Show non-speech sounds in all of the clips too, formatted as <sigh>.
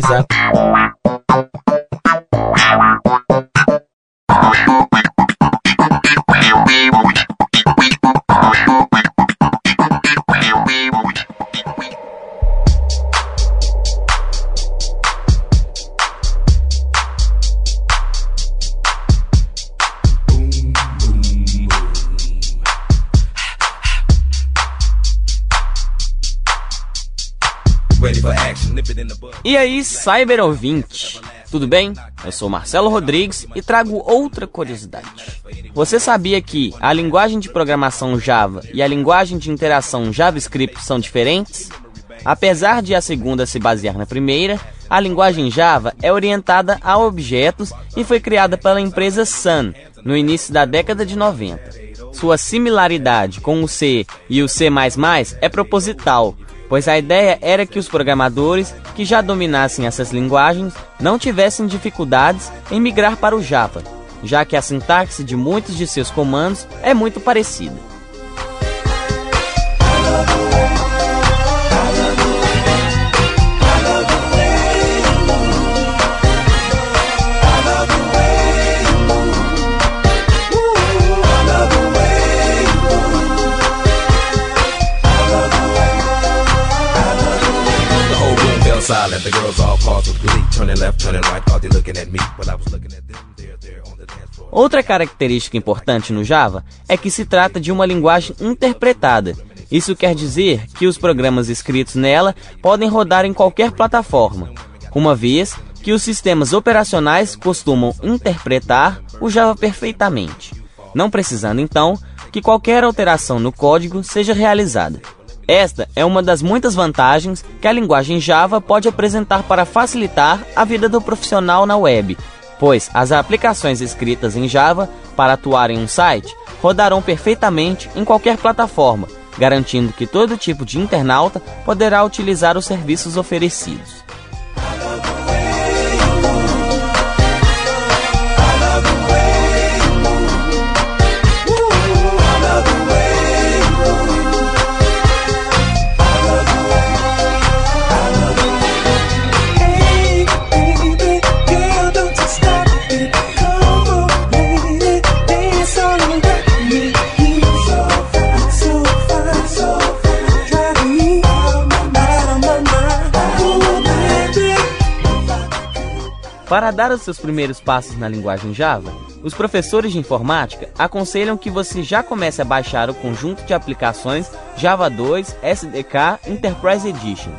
coisa. E aí, Cyber ouvinte, tudo bem? Eu sou Marcelo Rodrigues e trago outra curiosidade. Você sabia que a linguagem de programação Java e a linguagem de interação JavaScript são diferentes? Apesar de a segunda se basear na primeira, a linguagem Java é orientada a objetos e foi criada pela empresa Sun no início da década de 90. Sua similaridade com o C e o C++ é proposital, pois a ideia era que os programadores que já dominassem essas linguagens não tivessem dificuldades em migrar para o Java, já que a sintaxe de muitos de seus comandos é muito parecida. Silent. The girls all with glee, turning left, turning right, thought they looking at me, but I was looking at them. There on the dance floor. Outra característica importante no Java é que se trata de uma linguagem interpretada. Isso quer dizer que os programas escritos nela podem rodar em qualquer plataforma, uma vez que os sistemas operacionais costumam interpretar o Java perfeitamente, não precisando então que qualquer alteração no código seja realizada. Esta é uma das muitas vantagens que a linguagem Java pode apresentar para facilitar a vida do profissional na web, pois as aplicações escritas em Java para atuar em um site rodarão perfeitamente em qualquer plataforma, garantindo que todo tipo de internauta poderá utilizar os serviços oferecidos. Para dar os seus primeiros passos na linguagem Java, os professores de informática aconselham que você já comece a baixar o conjunto de aplicações Java 2 SDK Enterprise Edition.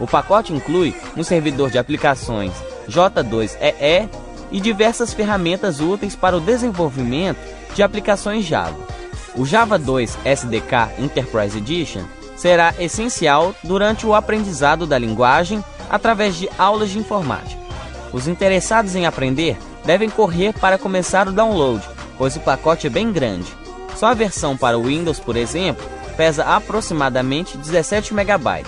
O pacote inclui um servidor de aplicações J2EE e diversas ferramentas úteis para o desenvolvimento de aplicações Java. O Java 2 SDK Enterprise Edition será essencial durante o aprendizado da linguagem através de aulas de informática. Os interessados em aprender devem correr para começar o download, pois o pacote é bem grande. Só a versão para o Windows, por exemplo, pesa aproximadamente 17 MB.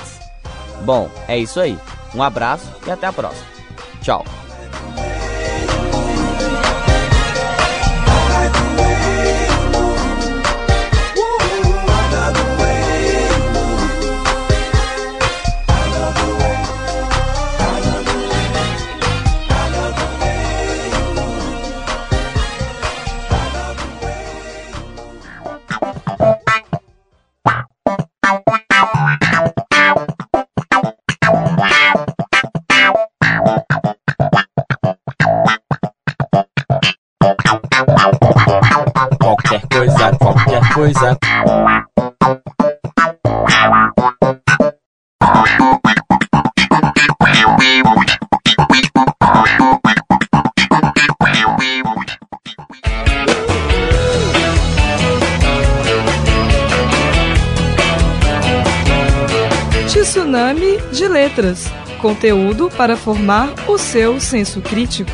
Bom, é isso aí. Um abraço e até a próxima. Tchau. Coisa. Tsunami de Letras conteúdo para formar o seu senso crítico.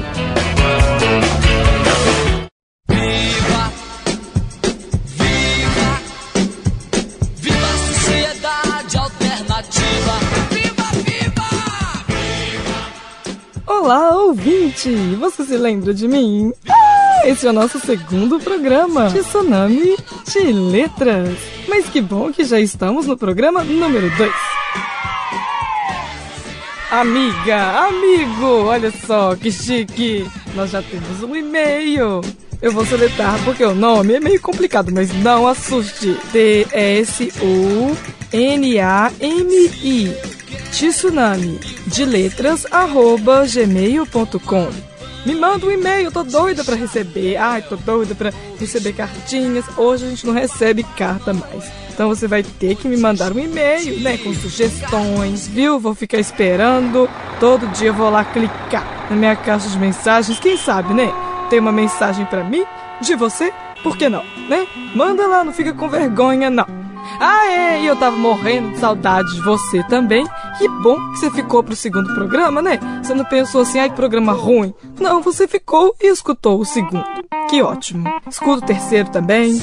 Ouvinte! Você se lembra de mim? Ah, esse é o nosso segundo programa de Tsunami de Letras. Mas que bom que já estamos no programa número 2. Amiga, amigo, olha só que chique! Nós já temos um e-mail. Eu vou soletrar porque o nome é meio complicado, mas não assuste. T-S-U-N-A-M-I. Tsunami de letras arroba gmail.com. Me manda um e-mail, tô doida para receber. Ai, tô doida para receber cartinhas. Hoje a gente não recebe carta mais. Então você vai ter que me mandar um e-mail, né, com sugestões, viu? Vou ficar esperando. Todo dia vou lá clicar na minha caixa de mensagens. Quem sabe, né? Tem uma mensagem para mim, de você? Por que não, né? Manda lá, não fica com vergonha, não. Ah, é, e eu tava morrendo de saudade de você também. Que bom que você ficou pro segundo programa, né? Você não pensou assim, ai, programa ruim. Não, você ficou e escutou o segundo. Que ótimo. Escuta o terceiro também.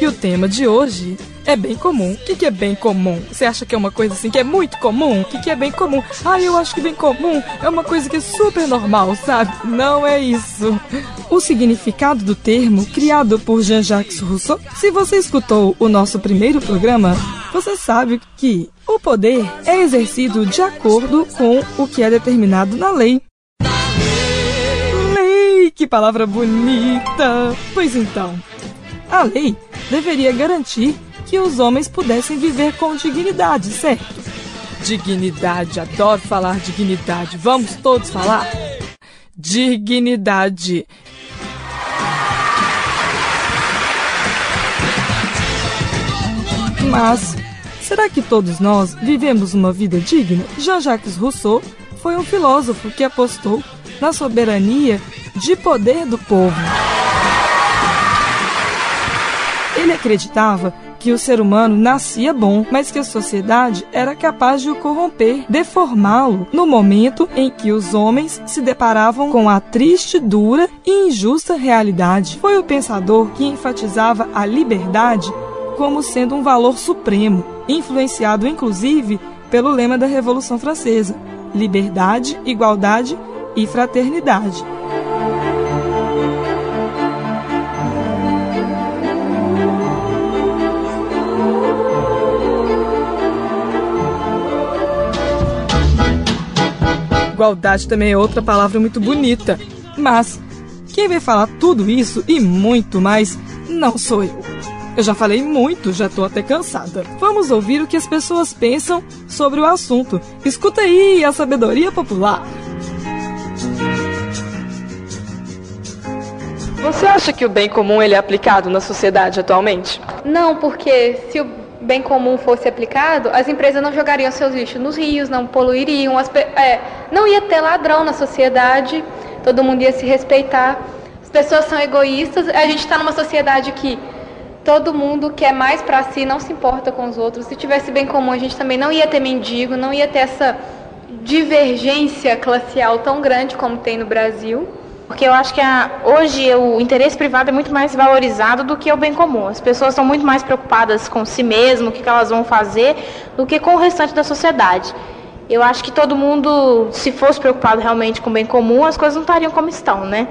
E o tema de hoje é bem comum. O que, que é bem comum? Você acha que é uma coisa assim que é muito comum? O que, que é bem comum? Ah, eu acho que bem comum é uma coisa que é super normal, sabe? Não é isso. O significado do termo, criado por Jean-Jacques Rousseau, se você escutou o nosso primeiro programa, você sabe que o poder é exercido de acordo com o que é determinado na lei. Lei, que palavra bonita! Pois então, a lei deveria garantir que os homens pudessem viver com dignidade, certo? Dignidade, adoro falar dignidade. Vamos todos falar? Dignidade. Mas será que todos nós vivemos uma vida digna? Jean-Jacques Rousseau foi um filósofo que apostou na soberania de poder do povo. Ele acreditava que o ser humano nascia bom, mas que a sociedade era capaz de o corromper, deformá-lo, no momento em que os homens se deparavam com a triste, dura e injusta realidade. Foi o pensador que enfatizava a liberdade como sendo um valor supremo, influenciado inclusive pelo lema da Revolução Francesa: liberdade, igualdade e fraternidade. Igualdade também é outra palavra muito bonita. Mas quem vai falar tudo isso e muito mais não sou eu. Eu já falei muito, já tô até cansada. Vamos ouvir o que as pessoas pensam sobre o assunto. Escuta aí a sabedoria popular. Você acha que o bem comum ele é aplicado na sociedade atualmente? Não, porque se o bem comum fosse aplicado, as empresas não jogariam seus lixos nos rios, não poluiriam, as, é, não ia ter ladrão na sociedade, todo mundo ia se respeitar. As pessoas são egoístas, a gente está numa sociedade que todo mundo quer mais para si, não se importa com os outros. Se tivesse bem comum, a gente também não ia ter mendigo, não ia ter essa divergência classial tão grande como tem no Brasil. Porque eu acho que a, hoje o interesse privado é muito mais valorizado do que o bem comum. As pessoas são muito mais preocupadas com si mesmo, o que, que elas vão fazer, do que com o restante da sociedade. Eu acho que todo mundo, se fosse preocupado realmente com o bem comum, as coisas não estariam como estão, né?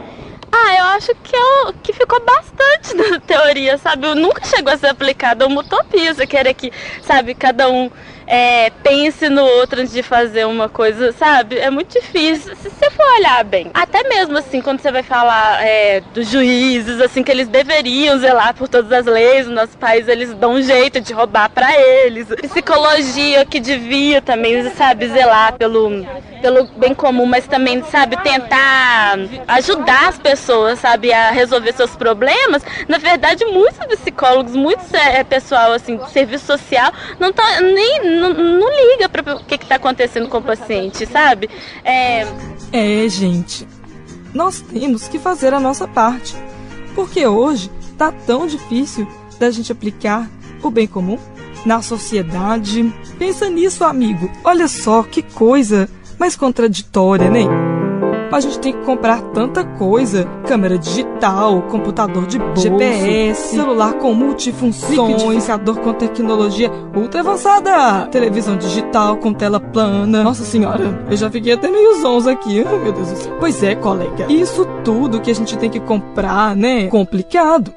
Ah, eu acho que, eu, que ficou bastante na <laughs> teoria, sabe? Eu nunca chegou a ser aplicada uma utopia. Você querer que, sabe, cada um é, pense no outro antes de fazer uma coisa, sabe? É muito difícil. Se você for olhar bem, até mesmo assim, quando você vai falar é, dos juízes, assim, que eles deveriam zelar por todas as leis no nosso país, eles dão um jeito de roubar para eles. Psicologia que devia também, sabe, zelar pelo, pelo bem comum, mas também, sabe, tentar ajudar as pessoas, sabe, a resolver seus problemas. Na verdade, muitos psicólogos, muitos é, pessoal, assim, serviço social, não estão nem não, não liga para o que está acontecendo com o paciente, sabe? É... é, gente, nós temos que fazer a nossa parte. Porque hoje tá tão difícil da gente aplicar o bem comum na sociedade. Pensa nisso, amigo. Olha só que coisa mais contraditória, né? A gente tem que comprar tanta coisa: câmera digital, computador de bolso, GPS, celular com multifunções, liquidificador com tecnologia ultra avançada, televisão digital com tela plana. Nossa senhora, eu já fiquei até meio zonzo aqui. Oh, <laughs> meu Deus do céu. Pois é, colega. Isso tudo que a gente tem que comprar, né? Complicado.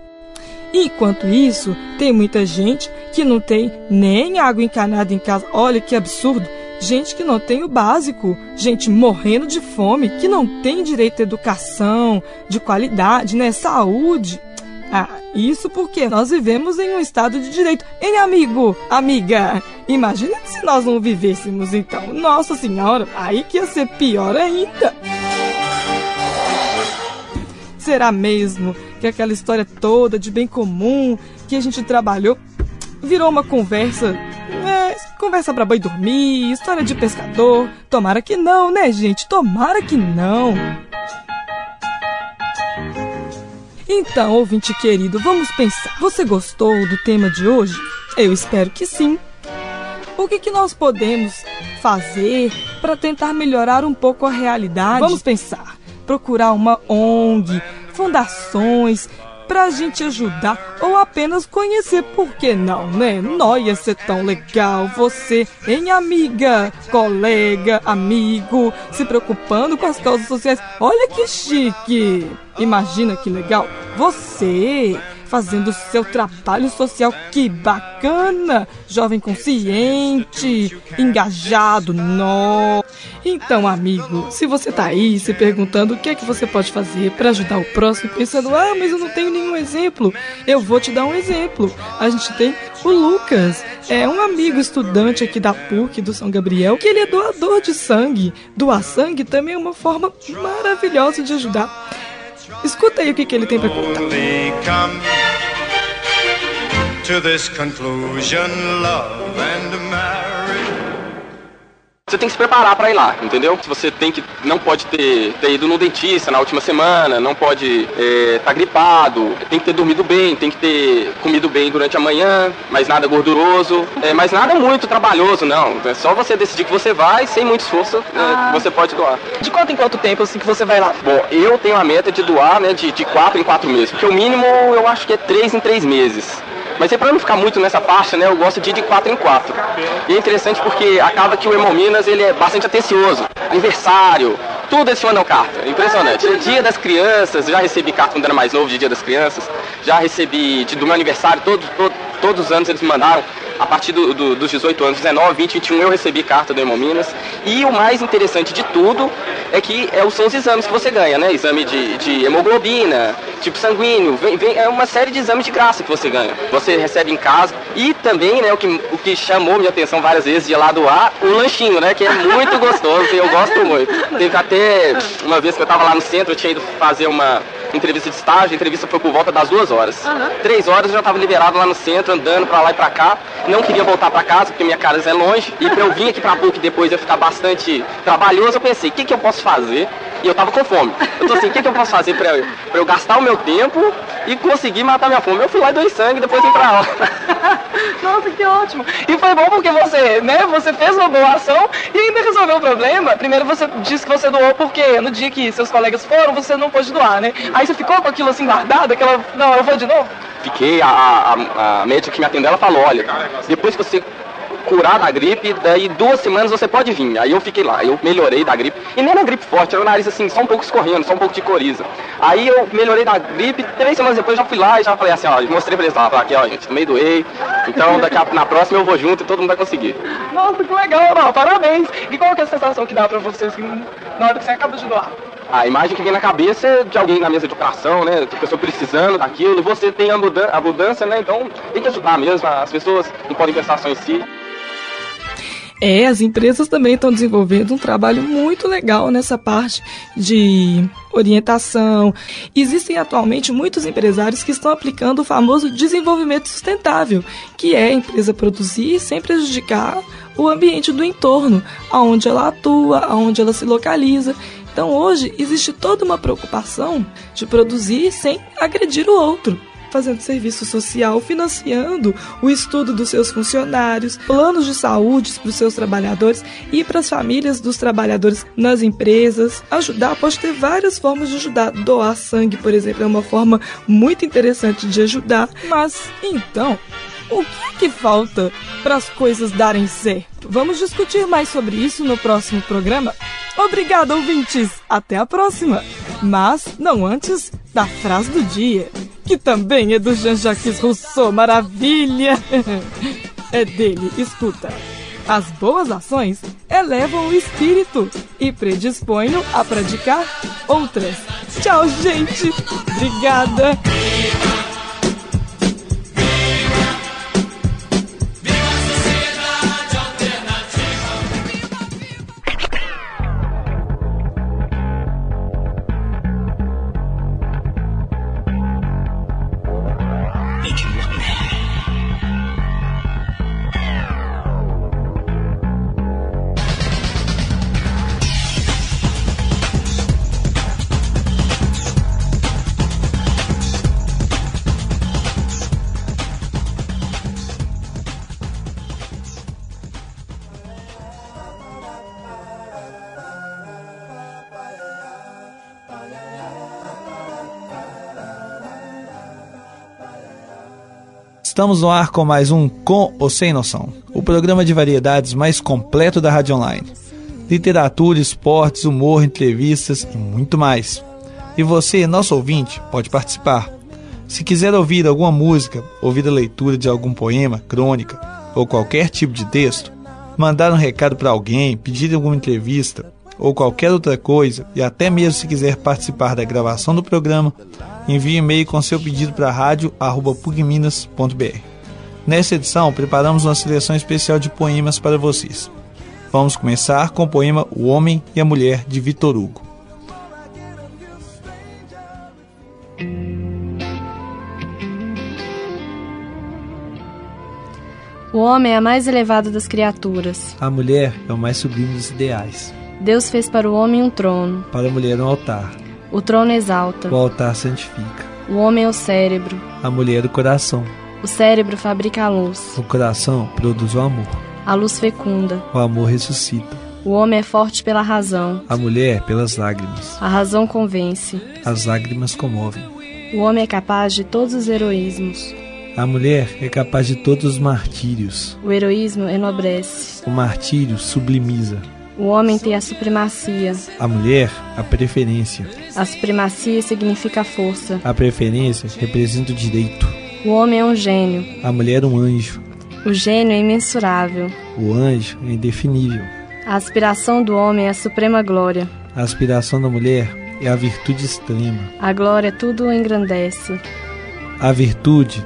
Enquanto isso, tem muita gente que não tem nem água encanada em casa. Olha que absurdo. Gente que não tem o básico, gente morrendo de fome, que não tem direito à educação, de qualidade, né, saúde. Ah, isso porque nós vivemos em um estado de direito. Hein, amigo, amiga? Imagina se nós não vivêssemos então. Nossa Senhora, aí que ia ser pior ainda. Será mesmo que aquela história toda de bem comum que a gente trabalhou virou uma conversa. É, conversa pra banho dormir, história de pescador. Tomara que não, né, gente? Tomara que não. Então, ouvinte querido, vamos pensar. Você gostou do tema de hoje? Eu espero que sim. O que, que nós podemos fazer para tentar melhorar um pouco a realidade? Vamos pensar. Procurar uma ONG, fundações, pra gente ajudar ou apenas conhecer, por que não, né? Não ia ser tão legal você, em amiga, colega, amigo, se preocupando com as causas sociais. Olha que chique! Imagina que legal! Você fazendo seu trabalho social. Que bacana! Jovem consciente, engajado, nó. Então, amigo, se você tá aí se perguntando o que é que você pode fazer para ajudar o próximo, pensando, ah, mas eu não tenho nenhum exemplo, eu vou te dar um exemplo. A gente tem o Lucas, é um amigo estudante aqui da PUC do São Gabriel, que ele é doador de sangue. Doar sangue também é uma forma maravilhosa de ajudar. Escuta aí o que, que ele tem para contar. Você tem que se preparar para ir lá, entendeu? Você tem que não pode ter, ter ido no dentista na última semana, não pode estar é, tá gripado, tem que ter dormido bem, tem que ter comido bem durante a manhã, mas nada gorduroso, é, mas nada muito trabalhoso, não. É só você decidir que você vai, sem muito esforço, né, ah. você pode doar. De quanto em quanto tempo assim que você vai lá? Bom, eu tenho a meta de doar, né, de, de quatro em quatro meses, porque o mínimo eu acho que é três em três meses. Mas aí para não ficar muito nessa faixa, né, eu gosto de ir de 4 em 4. E é interessante porque acaba que o Hemominas ele é bastante atencioso. Aniversário, tudo eles mandam carta. É impressionante. Dia das crianças, já recebi carta quando era mais novo de Dia das Crianças. Já recebi de, do meu aniversário, todo, todo, todos os anos eles me mandaram a partir do, do, dos 18 anos, 19, 20, 21, eu recebi carta do Hemominas. E o mais interessante de tudo é que é, são os exames que você ganha, né? Exame de, de hemoglobina, tipo sanguíneo, vem, vem, é uma série de exames de graça que você ganha. Você recebe em casa. E também, né, o que, o que chamou minha atenção várias vezes de lá do ar, o lanchinho, né? Que é muito gostoso e eu gosto muito. Teve até uma vez que eu tava lá no centro, eu tinha ido fazer uma entrevista de estágio, a entrevista foi por volta das duas horas. Uhum. Três horas eu já estava liberado lá no centro, andando para lá e para cá. Não queria voltar para casa, porque minha casa é longe. E para eu vir aqui para PUC depois ia ficar bastante trabalhoso, eu pensei, o que, que eu posso fazer? E eu tava com fome. Eu tô assim, o que, que eu posso fazer para eu, pra eu gastar o meu tempo e conseguir matar minha fome? Eu fui lá e dei sangue, depois vim pra aula. <laughs> Nossa, que ótimo. E foi bom porque você, né, você fez uma doação e ainda resolveu o problema. Primeiro você disse que você doou porque no dia que seus colegas foram, você não pôde doar, né? Aí você ficou com aquilo assim guardado, aquela, não, eu vou de novo? Fiquei, a, a, a médica que me atendeu, ela falou, olha, depois que você curar da gripe, daí duas semanas você pode vir. Aí eu fiquei lá, eu melhorei da gripe. E nem na gripe forte, era o nariz assim, só um pouco escorrendo, só um pouco de coriza. Aí eu melhorei da gripe, três semanas depois já fui lá e já falei assim, ó, mostrei pra eles lá, aqui ó, gente, meio doei. Então daqui a, na próxima eu vou junto e todo mundo vai conseguir. Nossa, que legal, não, parabéns. E qual que é a sensação que dá pra vocês na hora que você acaba de doar? A imagem que vem na cabeça é de alguém na mesa de operação, né? De pessoa precisando daquilo, você tem a abundância, né? Então tem que ajudar mesmo, as pessoas não podem pensar só em si. É, as empresas também estão desenvolvendo um trabalho muito legal nessa parte de orientação. Existem atualmente muitos empresários que estão aplicando o famoso desenvolvimento sustentável, que é a empresa produzir sem prejudicar o ambiente do entorno, aonde ela atua, aonde ela se localiza. Então hoje existe toda uma preocupação de produzir sem agredir o outro fazendo serviço social, financiando o estudo dos seus funcionários, planos de saúde para os seus trabalhadores e para as famílias dos trabalhadores nas empresas. Ajudar pode ter várias formas de ajudar. Doar sangue, por exemplo, é uma forma muito interessante de ajudar. Mas então, o que é que falta para as coisas darem certo? Vamos discutir mais sobre isso no próximo programa. Obrigado, ouvintes! Até a próxima! Mas não antes da frase do dia que também é do Jean-Jacques Rousseau, maravilha! É dele, escuta. As boas ações elevam o espírito e predispõem-no a praticar outras. Tchau, gente! Obrigada! Estamos no ar com mais um Com ou Sem Noção, o programa de variedades mais completo da Rádio Online. Literatura, esportes, humor, entrevistas e muito mais. E você, nosso ouvinte, pode participar. Se quiser ouvir alguma música, ouvir a leitura de algum poema, crônica ou qualquer tipo de texto, mandar um recado para alguém, pedir alguma entrevista ou qualquer outra coisa, e até mesmo se quiser participar da gravação do programa, envie e-mail com seu pedido para rádio.pugminas.br. Nessa edição, preparamos uma seleção especial de poemas para vocês. Vamos começar com o poema O Homem e a Mulher, de Vitor Hugo. O homem é a mais elevada das criaturas. A mulher é o mais sublime dos ideais. Deus fez para o homem um trono. Para a mulher um altar. O trono exalta. O altar santifica. O homem é o cérebro. A mulher é o coração. O cérebro fabrica a luz. O coração produz o amor. A luz fecunda. O amor ressuscita. O homem é forte pela razão. A mulher pelas lágrimas. A razão convence. As lágrimas comovem. O homem é capaz de todos os heroísmos. A mulher é capaz de todos os martírios. O heroísmo enobrece. O martírio sublimiza. O homem tem a supremacia. A mulher, a preferência. A supremacia significa força. A preferência representa o direito. O homem é um gênio. A mulher, um anjo. O gênio é imensurável. O anjo é indefinível. A aspiração do homem é a suprema glória. A aspiração da mulher é a virtude extrema. A glória tudo engrandece. A virtude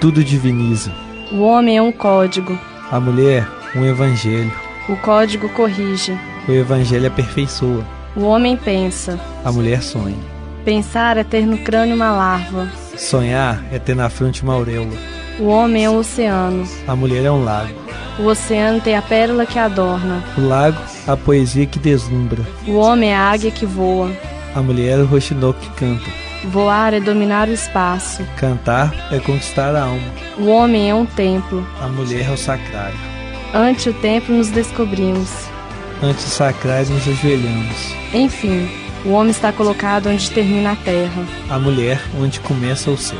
tudo diviniza. O homem é um código. A mulher, um evangelho. O código corrige. O evangelho aperfeiçoa. O homem pensa. A mulher sonha. Pensar é ter no crânio uma larva. Sonhar é ter na fronte uma auréola. O homem é um oceano. A mulher é um lago. O oceano tem a pérola que adorna. O lago, a poesia que deslumbra. O homem é a águia que voa. A mulher é o roxinol que canta. Voar é dominar o espaço. Cantar é conquistar a alma. O homem é um templo. A mulher é o sacrário. Ante o templo nos descobrimos. Ante o sacrário nos ajoelhamos. Enfim, o homem está colocado onde termina a terra. A mulher onde começa o céu.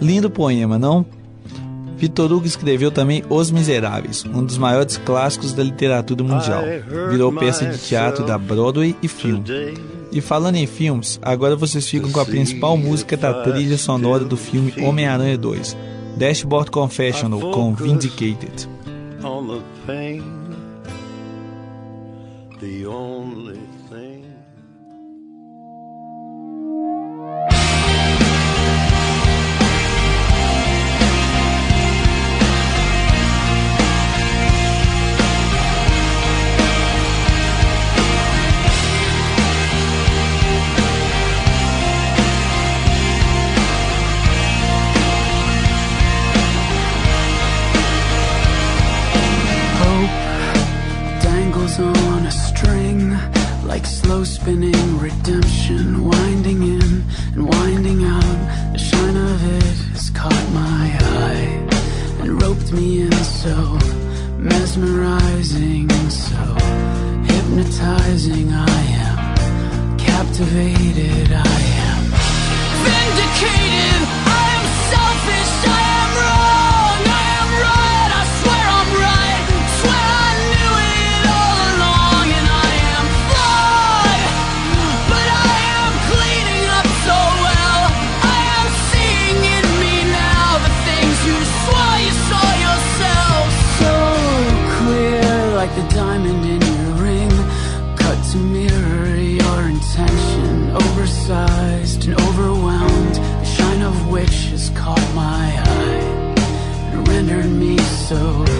Lindo poema, não? Vitor Hugo escreveu também Os Miseráveis, um dos maiores clássicos da literatura mundial. Virou peça de teatro da Broadway e filme. E falando em filmes, agora vocês ficam com a principal música da trilha sonora do filme Homem-Aranha 2, Dashboard Confessional, com Vindicated. The only spinning redemption, winding in and winding out. The shine of it has caught my eye and roped me in so mesmerizing, so hypnotizing. I am captivated. I am vindicated. Ostracized and overwhelmed, the shine of which has caught my eye and rendered me so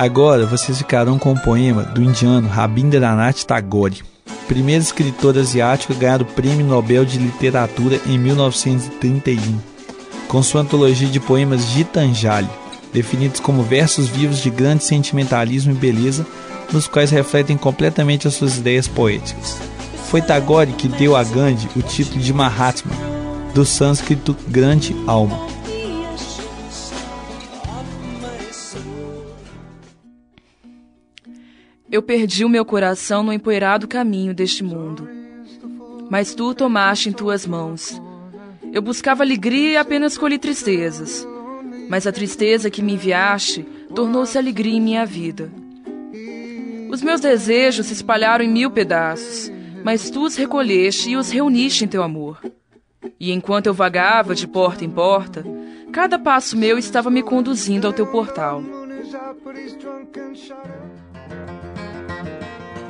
Agora vocês ficarão com o poema do indiano Rabindranath Tagore, primeiro escritor asiático a ganhar o Prêmio Nobel de Literatura em 1931, com sua antologia de poemas Gitanjali, definidos como versos vivos de grande sentimentalismo e beleza, nos quais refletem completamente as suas ideias poéticas. Foi Tagore que deu a Gandhi o título de Mahatma, do sânscrito grande alma. Eu perdi o meu coração no empoeirado caminho deste mundo. Mas tu o tomaste em tuas mãos. Eu buscava alegria e apenas colhi tristezas. Mas a tristeza que me enviaste tornou-se alegria em minha vida. Os meus desejos se espalharam em mil pedaços, mas tu os recolheste e os reuniste em teu amor. E enquanto eu vagava de porta em porta, cada passo meu estava me conduzindo ao teu portal.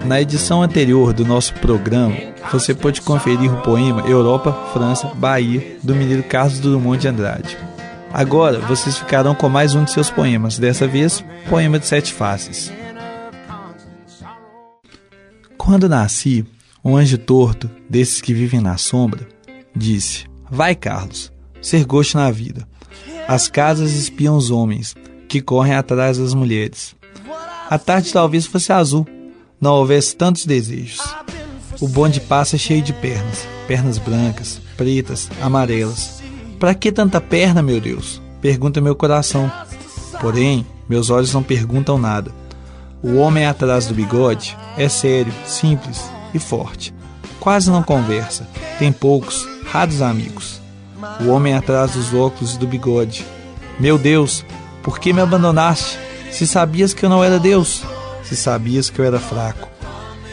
Na edição anterior do nosso programa, você pode conferir o poema Europa, França, Bahia, do mineiro Carlos Drummond de Andrade. Agora vocês ficarão com mais um de seus poemas, dessa vez, poema de sete faces. Quando nasci, um anjo torto, desses que vivem na sombra, disse: Vai, Carlos, ser gosto na vida. As casas espiam os homens, que correm atrás das mulheres. A tarde talvez fosse azul, não houvesse tantos desejos. O bonde passa cheio de pernas, pernas brancas, pretas, amarelas. Para que tanta perna, meu Deus? Pergunta meu coração. Porém, meus olhos não perguntam nada. O homem atrás do bigode é sério, simples e forte. Quase não conversa, tem poucos, raros amigos. O homem atrás dos óculos e do bigode. Meu Deus, por que me abandonaste? Se sabias que eu não era Deus, se sabias que eu era fraco.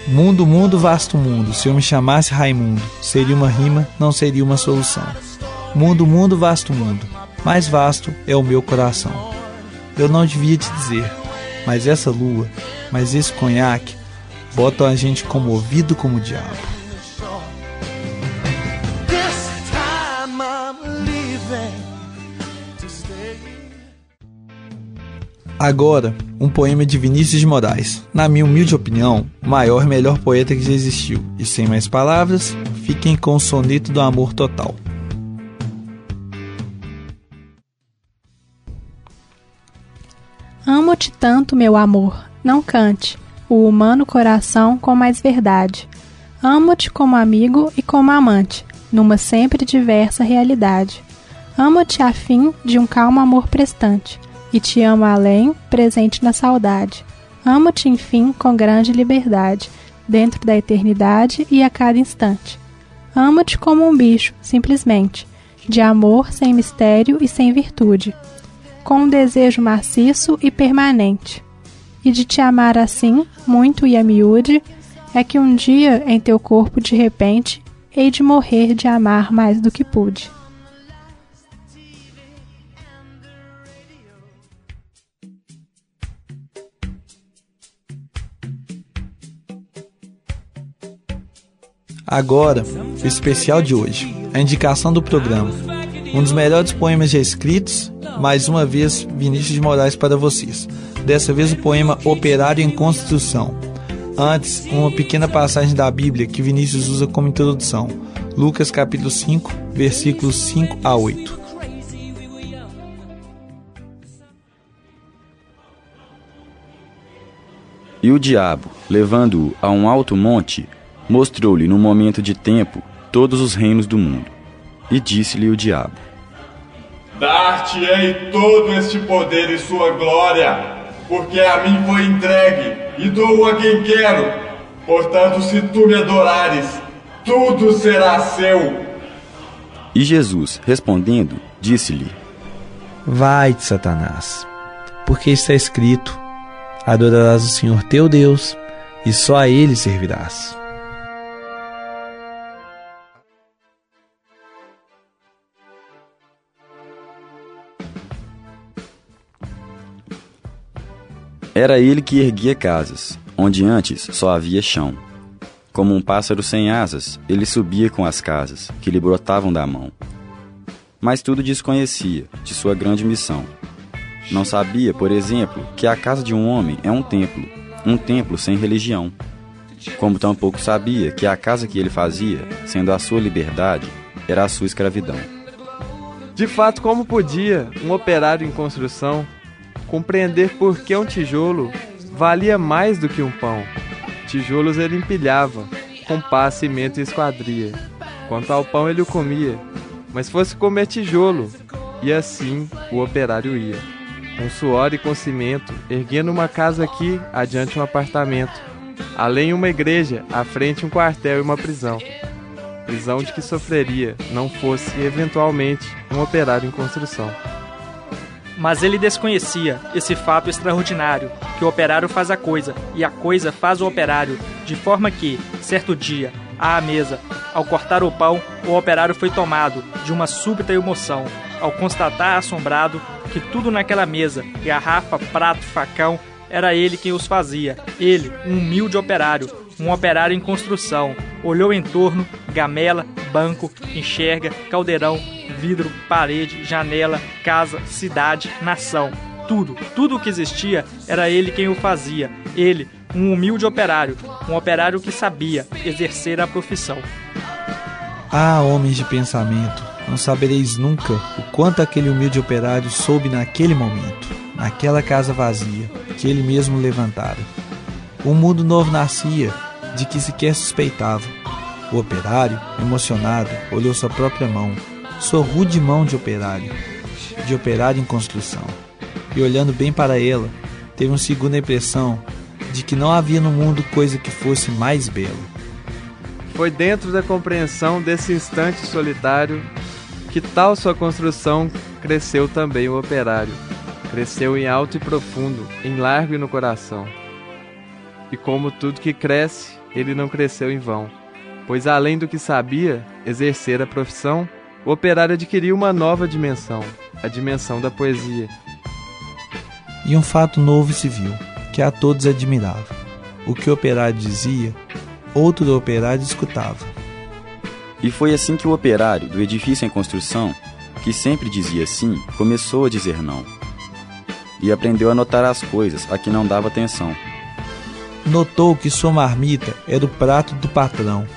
Mundo, mundo, vasto mundo, se eu me chamasse Raimundo, seria uma rima, não seria uma solução. Mundo, mundo, vasto mundo, mais vasto é o meu coração. Eu não devia te dizer, mas essa lua, mas esse conhaque, botam a gente comovido como o diabo. Agora, um poema de Vinícius de Moraes. Na minha humilde opinião, o maior e melhor poeta que já existiu. E sem mais palavras, fiquem com o soneto do amor total. Amo-te tanto, meu amor, não cante o humano coração com mais verdade. Amo-te como amigo e como amante, numa sempre diversa realidade. Amo-te a fim de um calmo amor prestante, e te amo além, presente na saudade. Amo-te, enfim, com grande liberdade, dentro da eternidade e a cada instante. Amo-te como um bicho, simplesmente, de amor sem mistério e sem virtude, com um desejo maciço e permanente. E de te amar assim, muito e a miúde, é que um dia em teu corpo de repente hei de morrer de amar mais do que pude. Agora, o especial de hoje, a indicação do programa. Um dos melhores poemas já escritos, mais uma vez Vinícius de Moraes para vocês. Dessa vez o poema Operário em Construção. Antes, uma pequena passagem da Bíblia que Vinícius usa como introdução. Lucas capítulo 5, versículos 5 a 8. E o diabo, levando-o a um alto monte, mostrou-lhe no momento de tempo todos os reinos do mundo. E disse-lhe o diabo: Dar-te-ei todo este poder e sua glória, porque a mim foi entregue, e dou a quem quero. Portanto, se tu me adorares, tudo será seu. E Jesus, respondendo, disse-lhe: Vai-te, Satanás, porque está escrito: Adorarás o Senhor teu Deus, e só a ele servirás. Era ele que erguia casas, onde antes só havia chão. Como um pássaro sem asas, ele subia com as casas, que lhe brotavam da mão. Mas tudo desconhecia de sua grande missão. Não sabia, por exemplo, que a casa de um homem é um templo, um templo sem religião. Como tampouco sabia que a casa que ele fazia, sendo a sua liberdade, era a sua escravidão. De fato, como podia um operário em construção compreender por que um tijolo valia mais do que um pão. Tijolos ele empilhava, com pá, cimento e esquadria. Quanto ao pão ele o comia, mas fosse comer tijolo, e assim o operário ia. Com suor e com cimento, erguendo uma casa aqui, adiante um apartamento. Além uma igreja, à frente um quartel e uma prisão. Prisão de que sofreria, não fosse eventualmente um operário em construção. Mas ele desconhecia esse fato extraordinário, que o operário faz a coisa e a coisa faz o operário, de forma que, certo dia, à mesa, ao cortar o pão, o operário foi tomado de uma súbita emoção, ao constatar assombrado que tudo naquela mesa, garrafa, prato, facão, era ele quem os fazia. Ele, um humilde operário, um operário em construção, olhou em torno, gamela, banco, enxerga, caldeirão, vidro, parede, janela, casa, cidade, nação. Tudo, tudo o que existia era ele quem o fazia. Ele, um humilde operário, um operário que sabia exercer a profissão. Ah, homens de pensamento, não sabereis nunca o quanto aquele humilde operário soube naquele momento, naquela casa vazia, que ele mesmo levantara. Um mundo novo nascia, de que sequer suspeitava. O operário, emocionado, olhou sua própria mão, sua rude mão de operário, de operário em construção, e olhando bem para ela, teve uma segunda impressão de que não havia no mundo coisa que fosse mais bela. Foi dentro da compreensão desse instante solitário que tal sua construção cresceu também o operário. Cresceu em alto e profundo, em largo e no coração. E como tudo que cresce, ele não cresceu em vão, pois além do que sabia, exercer a profissão, o operário adquiriu uma nova dimensão, a dimensão da poesia. E um fato novo se viu, que a todos admirava. O que o operário dizia, outro do operário escutava. E foi assim que o operário do edifício em construção, que sempre dizia sim, começou a dizer não. E aprendeu a notar as coisas a que não dava atenção. Notou que sua marmita era o prato do patrão,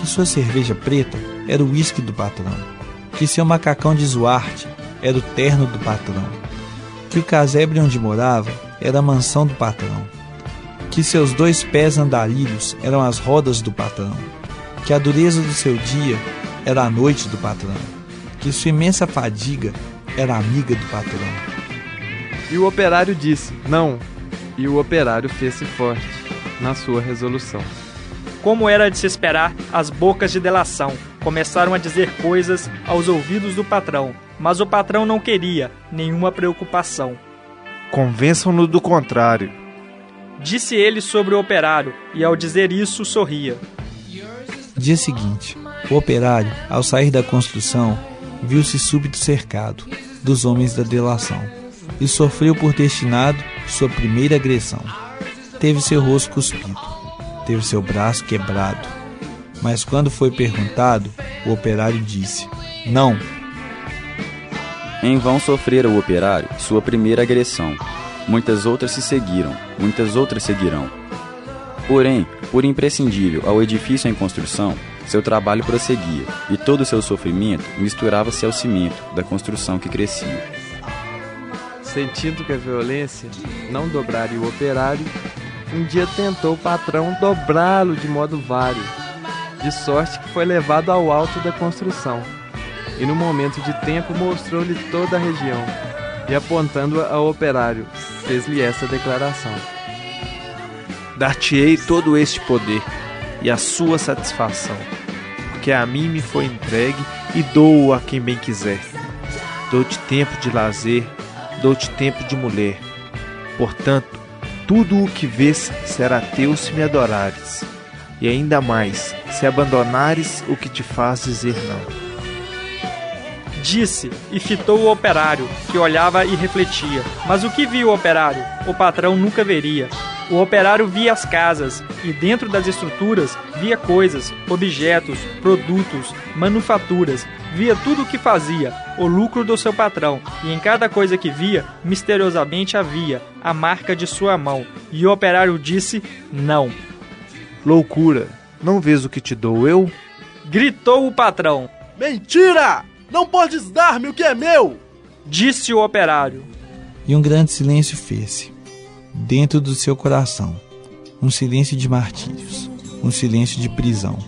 que sua cerveja preta era o uísque do patrão que seu macacão de Zuarte era o terno do patrão, que o casebre onde morava era a mansão do patrão, que seus dois pés andarilhos eram as rodas do patrão, que a dureza do seu dia era a noite do patrão, que sua imensa fadiga era amiga do patrão, E o operário disse: Não. E o operário fez-se forte na sua resolução. Como era de se esperar, as bocas de delação começaram a dizer coisas aos ouvidos do patrão, mas o patrão não queria nenhuma preocupação. Convençam-no do contrário. Disse ele sobre o operário, e ao dizer isso sorria. Dia seguinte, o operário, ao sair da construção, viu-se súbito cercado dos homens da delação e sofreu por destinado sua primeira agressão. Teve seu rosto cuspido, teve seu braço quebrado, mas quando foi perguntado, o operário disse: Não. Em vão sofrera o operário sua primeira agressão. Muitas outras se seguiram, muitas outras seguirão. Porém, por imprescindível ao edifício em construção, seu trabalho prosseguia, e todo o seu sofrimento misturava-se ao cimento da construção que crescia. Sentindo que a violência não dobraria o operário, um dia tentou o patrão dobrá-lo de modo vário, de sorte que foi levado ao alto da construção. E no momento de tempo mostrou-lhe toda a região, e apontando ao operário, fez-lhe essa declaração: Dar-te-ei todo este poder e a sua satisfação, porque a mim me foi entregue e dou-o a quem bem quiser. Dou-te tempo de lazer, dou-te tempo de mulher. Portanto, tudo o que vês será teu se me adorares, e ainda mais, se abandonares o que te faz dizer não. Disse e fitou o operário, que olhava e refletia. Mas o que viu o operário? O patrão nunca veria. O operário via as casas e dentro das estruturas via coisas, objetos, produtos, manufaturas, via tudo o que fazia, o lucro do seu patrão, e em cada coisa que via, misteriosamente havia a marca de sua mão. E o operário disse: Não. Loucura! Não vês o que te dou eu? Gritou o patrão. Mentira! Não podes dar-me o que é meu! Disse o operário. E um grande silêncio fez-se dentro do seu coração um silêncio de martírios, um silêncio de prisão,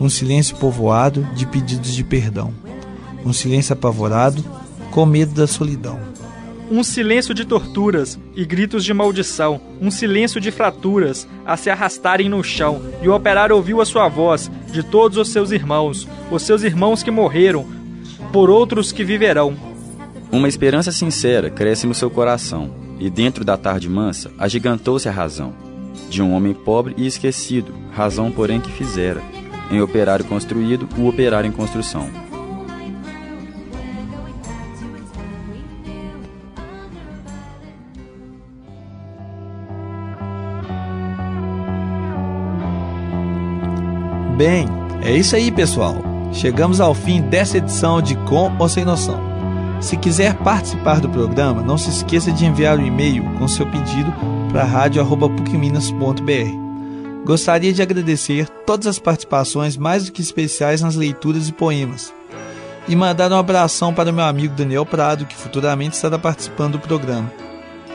um silêncio povoado de pedidos de perdão, um silêncio apavorado com medo da solidão. Um silêncio de torturas e gritos de maldição, um silêncio de fraturas a se arrastarem no chão, e o operário ouviu a sua voz de todos os seus irmãos, os seus irmãos que morreram, por outros que viverão. Uma esperança sincera cresce no seu coração, e dentro da tarde mansa agigantou-se a razão de um homem pobre e esquecido, razão porém que fizera, em operário construído, o operário em construção. Bem, é isso aí, pessoal. Chegamos ao fim dessa edição de Com ou Sem Noção. Se quiser participar do programa, não se esqueça de enviar o um e-mail com seu pedido para radio.pucminas.br. Gostaria de agradecer todas as participações mais do que especiais nas leituras e poemas. E mandar um abração para meu amigo Daniel Prado, que futuramente estará participando do programa.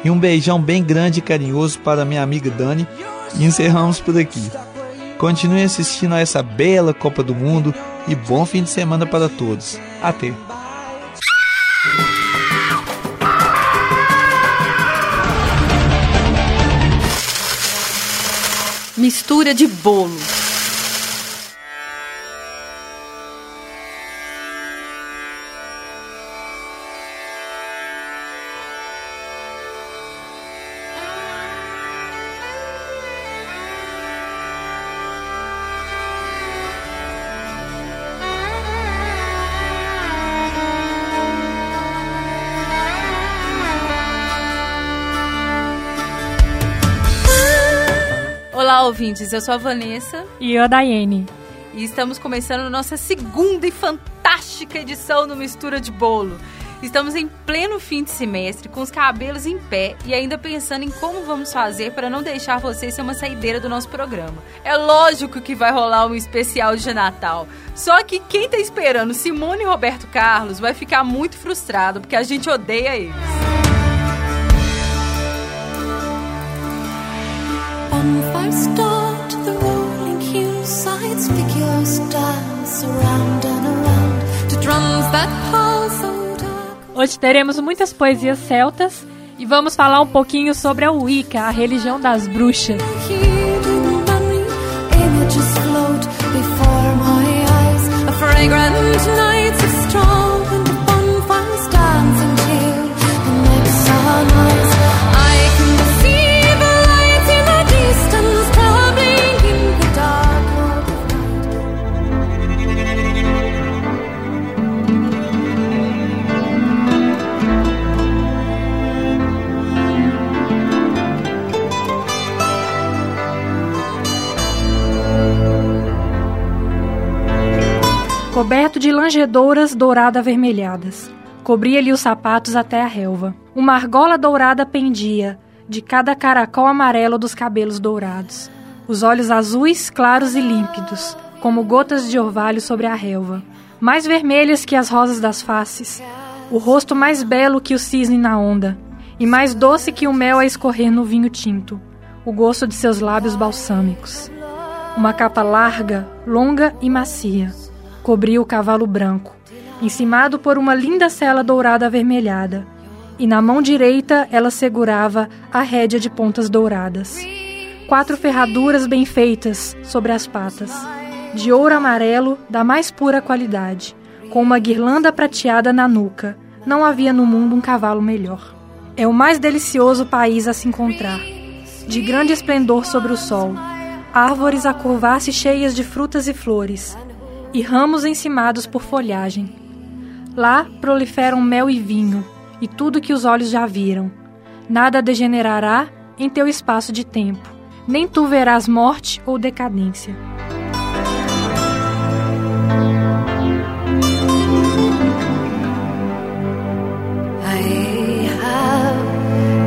E um beijão bem grande e carinhoso para minha amiga Dani. E encerramos por aqui. Continue assistindo a essa bela Copa do Mundo e bom fim de semana para todos. Até! Mistura de bolo. Ouvintes. Eu sou a Vanessa. E eu, a Daiane. E estamos começando nossa segunda e fantástica edição do Mistura de Bolo. Estamos em pleno fim de semestre, com os cabelos em pé e ainda pensando em como vamos fazer para não deixar vocês ser uma saideira do nosso programa. É lógico que vai rolar um especial de Natal. Só que quem tá esperando Simone e Roberto Carlos vai ficar muito frustrado, porque a gente odeia eles. Hoje teremos muitas poesias celtas E vamos falar um pouquinho sobre a Wicca, a religião das bruxas. Coberto de langedouras dourada avermelhadas, cobria-lhe os sapatos até a relva. Uma argola dourada pendia de cada caracol amarelo dos cabelos dourados. Os olhos azuis, claros e límpidos, como gotas de orvalho sobre a relva, mais vermelhas que as rosas das faces. O rosto mais belo que o cisne na onda, e mais doce que o mel a escorrer no vinho tinto. O gosto de seus lábios balsâmicos. Uma capa larga, longa e macia cobria o cavalo branco, encimado por uma linda sela dourada avermelhada, e na mão direita ela segurava a rédea de pontas douradas. Quatro ferraduras bem feitas sobre as patas, de ouro amarelo da mais pura qualidade, com uma guirlanda prateada na nuca. Não havia no mundo um cavalo melhor. É o mais delicioso país a se encontrar, de grande esplendor sobre o sol, árvores a curvar-se cheias de frutas e flores, e ramos encimados por folhagem. Lá proliferam mel e vinho, e tudo que os olhos já viram. Nada degenerará em teu espaço de tempo, nem tu verás morte ou decadência.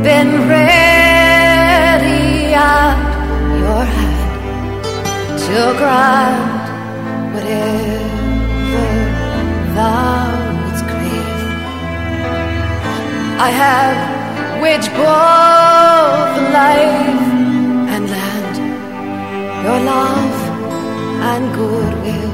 Been ready at your hand to whatever thou wouldst crave. I have waged both life and land, your love and goodwill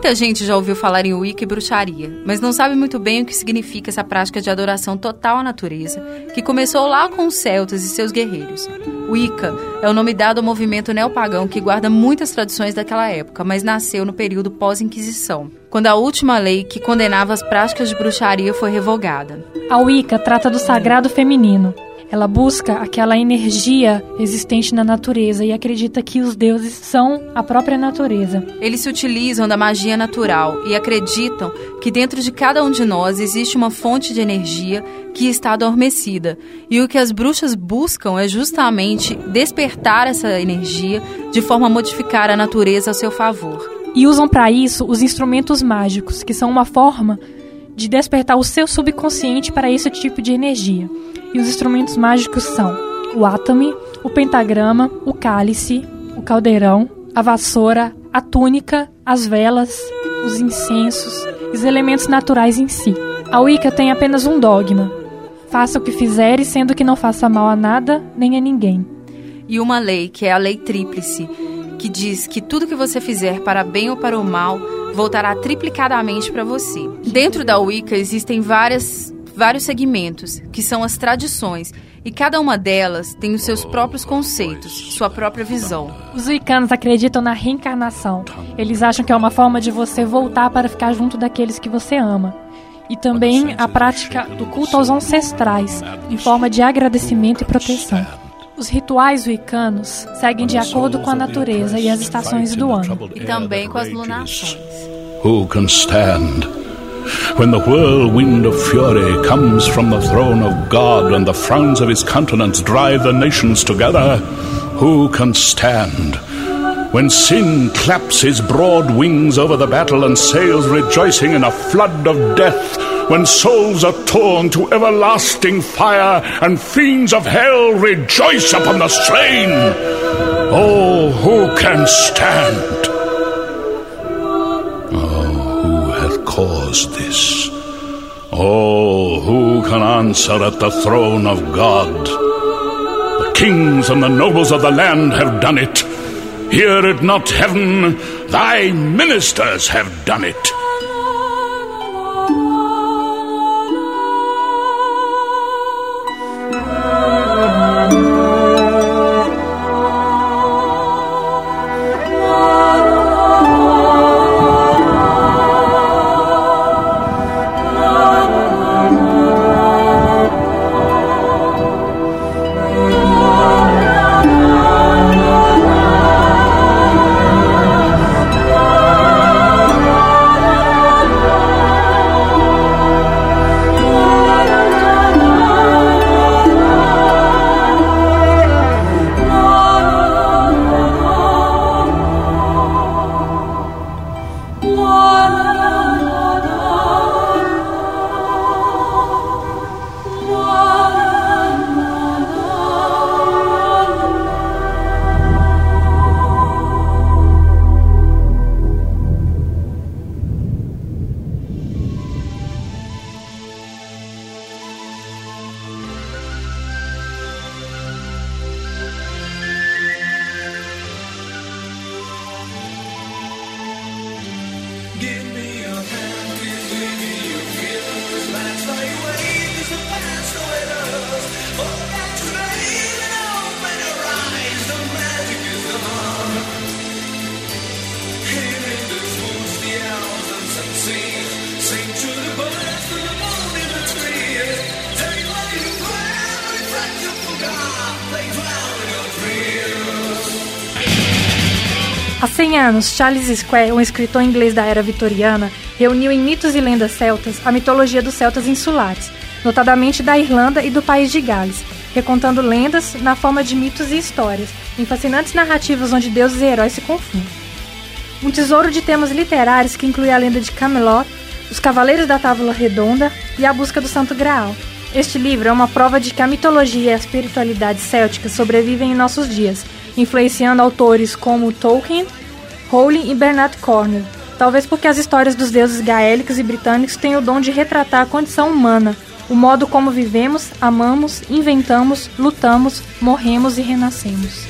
Muita gente já ouviu falar em Wicca e bruxaria, mas não sabe muito bem o que significa essa prática de adoração total à natureza, que começou lá com os celtas e seus guerreiros. Wicca é o nome dado ao movimento neopagão que guarda muitas tradições daquela época, mas nasceu no período pós-Inquisição, quando a última lei que condenava as práticas de bruxaria foi revogada. A Wicca trata do sagrado feminino. Ela busca aquela energia existente na natureza e acredita que os deuses são a própria natureza. Eles se utilizam da magia natural e acreditam que dentro de cada um de nós existe uma fonte de energia que está adormecida. E o que as bruxas buscam é justamente despertar essa energia de forma a modificar a natureza a seu favor. E usam para isso os instrumentos mágicos, que são uma forma de despertar o seu subconsciente para esse tipo de energia. E os instrumentos mágicos são o átame, o pentagrama, o cálice, o caldeirão, a vassoura, a túnica, as velas, os incensos, os elementos naturais em si. A Wicca tem apenas um dogma: faça o que fizeres, sendo que não faça mal a nada nem a ninguém. E uma lei, que é a lei tríplice, que diz que tudo que você fizer para bem ou para o mal voltará triplicadamente para você. Dentro da Wicca existem várias vários segmentos, que são as tradições, e cada uma delas tem os seus próprios conceitos, sua própria visão. Os wiccanos acreditam na reencarnação. Eles acham que é uma forma de você voltar para ficar junto daqueles que você ama. E também a prática do culto aos ancestrais, em forma de agradecimento e proteção. Os rituais wiccanos seguem de acordo com a natureza e as estações do ano. E também com as lunações. Who can stand When the whirlwind of fury comes from the throne of God and the frowns of his countenance drive the nations together, who can stand? When sin claps his broad wings over the battle and sails rejoicing in a flood of death, when souls are torn to everlasting fire and fiends of hell rejoice upon the slain, oh, who can stand? This? Oh, who can answer at the throne of God? The kings and the nobles of the land have done it. Hear it not heaven, thy ministers have done it. Anos, Charles Square, um escritor inglês da era vitoriana, reuniu em mitos e lendas celtas a mitologia dos celtas insulares, notadamente da Irlanda e do país de Gales, recontando lendas na forma de mitos e histórias, em fascinantes narrativas onde deuses e heróis se confundem. Um tesouro de temas literários que inclui a lenda de Camelot, os Cavaleiros da Távola Redonda e a busca do Santo Graal. Este livro é uma prova de que a mitologia e a espiritualidade céltica sobrevivem em nossos dias, influenciando autores como Tolkien, Rowling e Bernard Cornwell. Talvez porque as histórias dos deuses gaélicos e britânicos têm o dom de retratar a condição humana, o modo como vivemos, amamos, inventamos, lutamos, morremos e renascemos.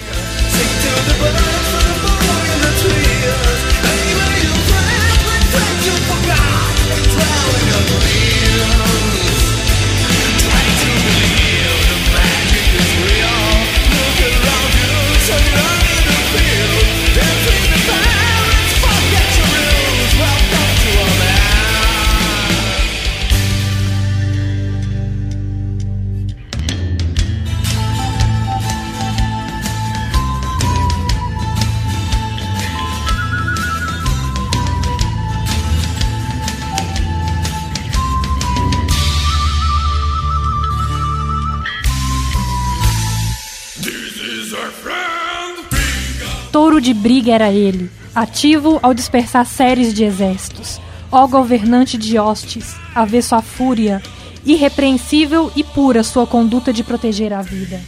De briga era ele, ativo ao dispersar séries de exércitos. Ó governante de hostes, avesso à fúria, irrepreensível e pura sua conduta de proteger a vida.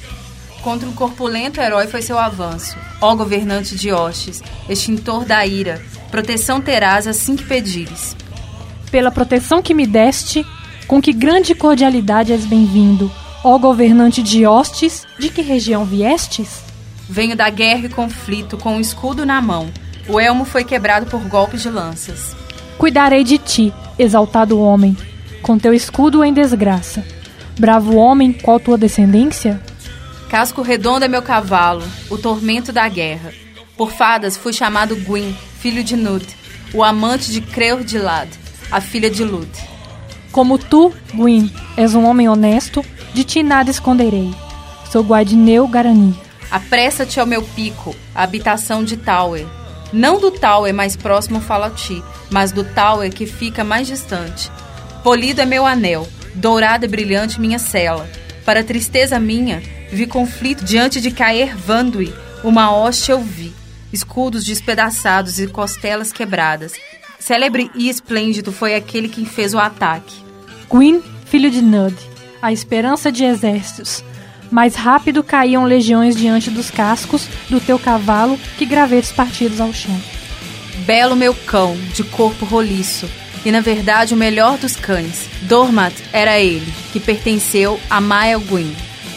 Contra um corpulento herói foi seu avanço. Ó governante de hostes, extintor da ira, proteção terás assim que pedires. Pela proteção que me deste, com que grande cordialidade és bem-vindo. Ó governante de hostes, de que região viestes? Venho da guerra e conflito com o um escudo na mão. O elmo foi quebrado por golpes de lanças. Cuidarei de ti, exaltado homem, com teu escudo em desgraça. Bravo homem, qual tua descendência? Casco redondo é meu cavalo, o tormento da guerra. Por fadas fui chamado Gwyn, filho de Nud, o amante de Creur de Lad, a filha de Lud. Como tu, Gwyn, és um homem honesto, de ti nada esconderei. Sou Guadineu Garani. Apressa-te ao meu pico, a habitação de Tower. Não do Tower mais próximo falo a ti, mas do Tower que fica mais distante. Polido é meu anel, dourado e brilhante minha cela. Para tristeza minha, vi conflito diante de cair Vandui, uma hoste eu vi, escudos despedaçados e costelas quebradas. Célebre e esplêndido foi aquele que fez o ataque. Gwyn, filho de Nud, a esperança de exércitos. Mais rápido caíam legiões diante dos cascos do teu cavalo que gravetos partidos ao chão. Belo meu cão, de corpo roliço, e na verdade o melhor dos cães. Dormat era ele, que pertenceu a Mael Gwyn.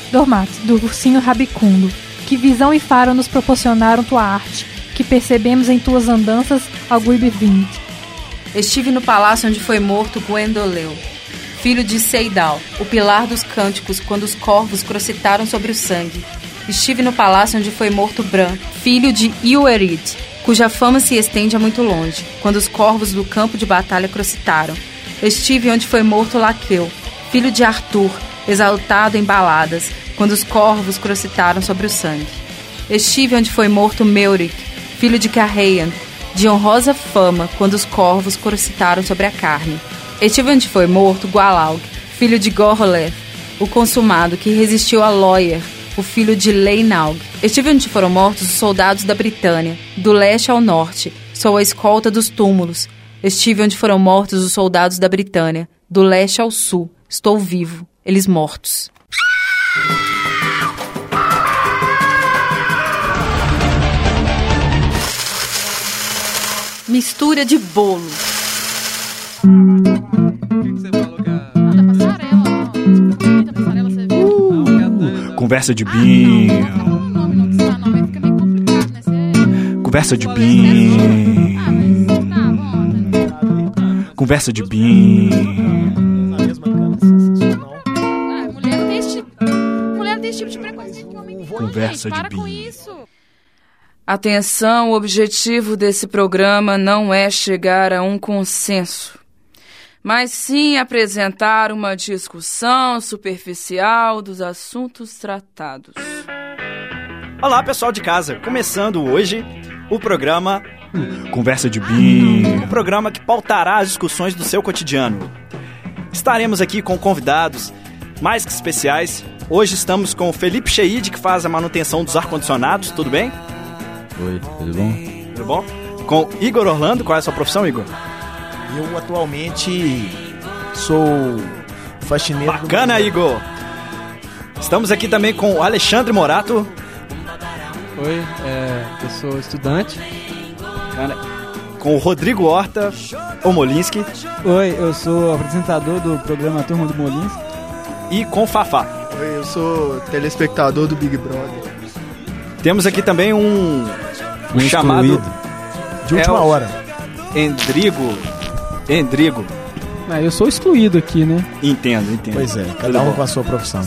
Dormat, do ursinho rabicundo, que visão e faro nos proporcionaram tua arte, que percebemos em tuas andanças ao Guibivint. Estive no palácio onde foi morto Gwendoleu, filho de Seidal, o pilar dos cânticos, quando os corvos crocitaram sobre o sangue. Estive no palácio onde foi morto Bran, filho de Iuerid, cuja fama se estende a muito longe, quando os corvos do campo de batalha crocitaram. Estive onde foi morto Laqueu, filho de Arthur, exaltado em baladas, quando os corvos crocitaram sobre o sangue. Estive onde foi morto Meuric, filho de Carreian, de honrosa fama, quando os corvos crocitaram sobre a carne. Estive onde foi morto Gualaug, filho de Gorleth, o consumado que resistiu a Loyer, o filho de Leinaug. Estive onde foram mortos os soldados da Britânia, do leste ao norte, sou a escolta dos túmulos. Estive onde foram mortos os soldados da Britânia, do leste ao sul. Estou vivo, eles mortos. Mistura de bolo. Conversa de binho. Conversa de binho. Conversa de binho. Mulher não tem esse tipo, mulher não tem esse tipo de preconceito que homem tem. Conversa Para de isso. Atenção, o objetivo desse programa não é chegar a um consenso, mas sim apresentar uma discussão superficial dos assuntos tratados. Olá, pessoal de casa. Começando hoje o programa Conversa de binho. o programa que pautará as discussões do seu cotidiano. Estaremos aqui com convidados mais que especiais. Hoje estamos com o Felipe Cheide, que faz a manutenção dos ar-condicionados. Tudo bem? Oi, tudo bom? Tudo bom? Com Igor Orlando. Qual é a sua profissão, Igor? Eu atualmente sou faxineiro. Bacana. Igor! Estamos aqui também com o Alexandre Morato. Oi, é, eu sou estudante. Com o Rodrigo Horta Omolinski. Oi, eu sou apresentador do programa Turma do Molins. E com o Fafá. Oi, eu sou telespectador do Big Brother. Temos aqui também um, um chamado. De última É o hora. Endrigo. Endrigo. Ah, eu sou excluído aqui, né? Entendo, entendo. Pois é, cada um com a sua profissão.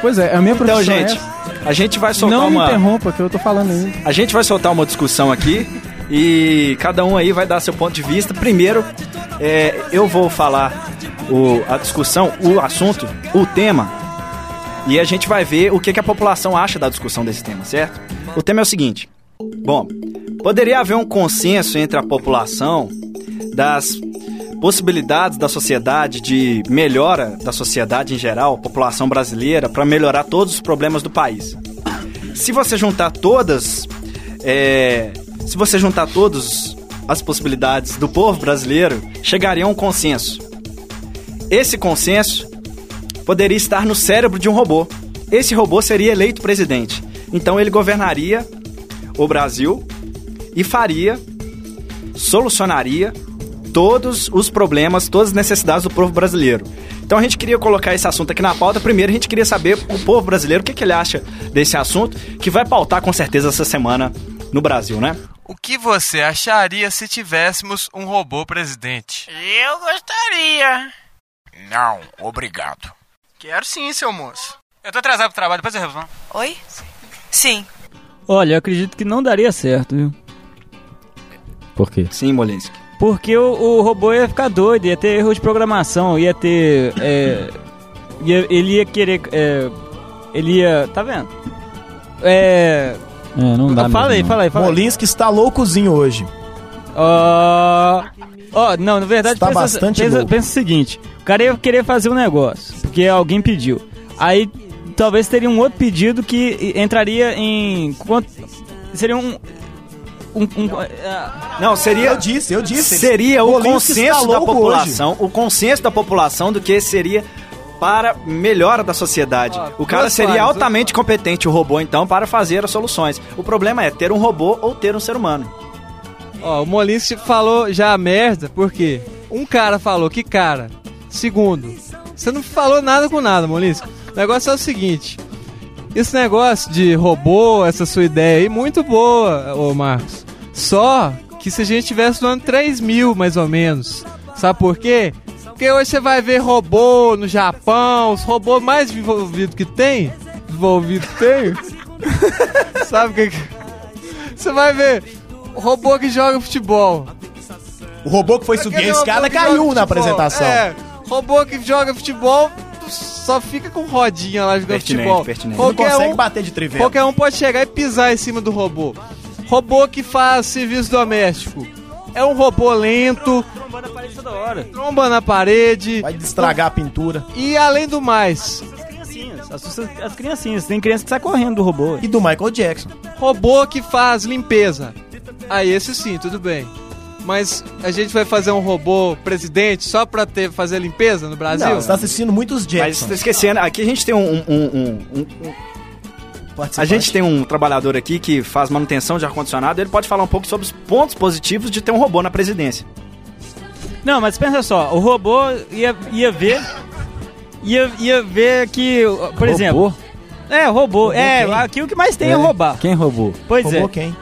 Pois é, a minha Então, profissão gente, é essa. a gente vai soltar Não uma. me interrompa, que eu tô falando ainda. A gente vai soltar uma discussão aqui e cada um aí vai dar seu ponto de vista. Primeiro, é, eu vou falar o, a discussão, o assunto, o tema, e a gente vai ver o que, que a população acha da discussão desse tema, certo? O tema é o seguinte: bom, poderia haver um consenso entre a população das possibilidades da sociedade de melhora da sociedade em geral, população brasileira, para melhorar todos os problemas do país. Se você juntar todas, é, se você juntar todas as possibilidades do povo brasileiro, chegaria a um consenso. Esse consenso poderia estar no cérebro de um robô. Esse robô seria eleito presidente. Então ele governaria o Brasil e faria, solucionaria todos os problemas, todas as necessidades do povo brasileiro. Então a gente queria colocar esse assunto aqui na pauta. Primeiro a gente queria saber o povo brasileiro o que, que ele acha desse assunto, que vai pautar com certeza essa semana no Brasil, né? O que você acharia se tivéssemos um robô presidente? Eu gostaria. Não, obrigado. Quero sim, seu moço. Eu tô atrasado pro trabalho, depois eu resolvo. Oi? Sim. Olha, eu acredito que não daria certo, viu? Por quê? Sim, Molinski. Porque o, o robô ia ficar doido, ia ter erro de programação, ia ter. é, ia- ele ia querer. é, ele ia. Tá vendo? É. É, não dá Fala mesmo, aí, não. fala aí, fala aí. Molinsky está loucozinho hoje. Ó. Ó, não, na verdade, Está pensa, bastante pensa, louco. pensa o seguinte: o cara ia querer fazer um negócio, porque alguém pediu. Aí talvez teria um outro pedido que entraria em. Seria um. Um, um Não, seria. Eu disse, eu disse. Seria o está consenso da população, o consenso da população do que seria para melhora da sociedade. o cara seria coisas. altamente competente, o robô, então, para fazer as soluções. O problema é ter um robô ou ter um ser humano. Ó, o Molinsky falou já a merda, porque um cara falou, que cara? Segundo, você não falou nada com nada, Molinsky. O negócio é o seguinte, esse negócio de robô, essa sua ideia aí, muito boa, ô Marcos. Só que se a gente tivesse no ano 3000, mais ou menos. Sabe por quê? Porque hoje você vai ver robô no Japão, os robôs mais desenvolvidos que tem. Desenvolvido que tem. <laughs> Sabe o que que... Você vai ver robô que joga futebol. O robô que foi subir a escada caiu na futebol. apresentação. É, robô que joga futebol só fica com rodinha lá jogando Pertinente, futebol. pertinente. Não consegue bater de trivela. Qualquer um pode chegar e pisar em cima do robô. Robô que faz serviço doméstico. É um robô lento, toda hora. tromba na parede. Vai estragar a pintura. E além do mais, assusta as criancinhas. Tem criança que sai correndo do robô. E do Michael Jackson. robô que faz limpeza. Aí esse sim, tudo bem. Mas a gente vai fazer um robô presidente só pra ter, fazer limpeza no Brasil? Não, você tá assistindo muitos Mas Jackson. você tá esquecendo, aqui a gente tem um. um- um- um- um- a gente tem um trabalhador aqui que faz manutenção de ar-condicionado, ele pode falar um pouco sobre os pontos positivos de ter um robô na presidência. Não, mas pensa só, o robô ia, ia ver. Ia, ia ver que, por exemplo. É, robô. é, quem? aqui o que mais tem é, roubar. Quem roubou? Pois Roubou é. quem?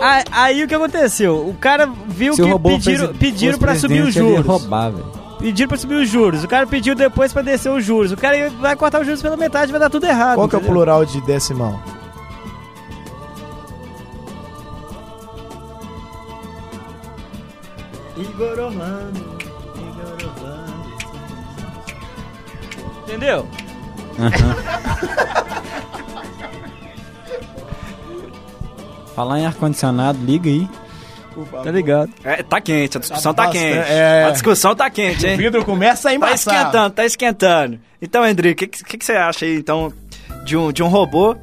Aí, aí o que aconteceu? O cara viu Se que robô pediram, fez- pediram pra subir os presidente, ele ia juros. roubar, velho. Pediram pra subir os juros. O cara pediu depois pra descer os juros. O cara vai cortar os juros pela metade, vai dar tudo errado. Qual que é o plural de decimal? Igor Orlando, Igor Orlando. Entendeu? Falar em ar-condicionado, liga aí. Tá ligado? É, tá quente, a discussão Tá tá, bastante, quente. é. A discussão tá quente, hein? O vidro começa a Tá embaçar. esquentando, tá esquentando. Então, Hendrick, o que, que, que você acha aí, então, de um, de um robô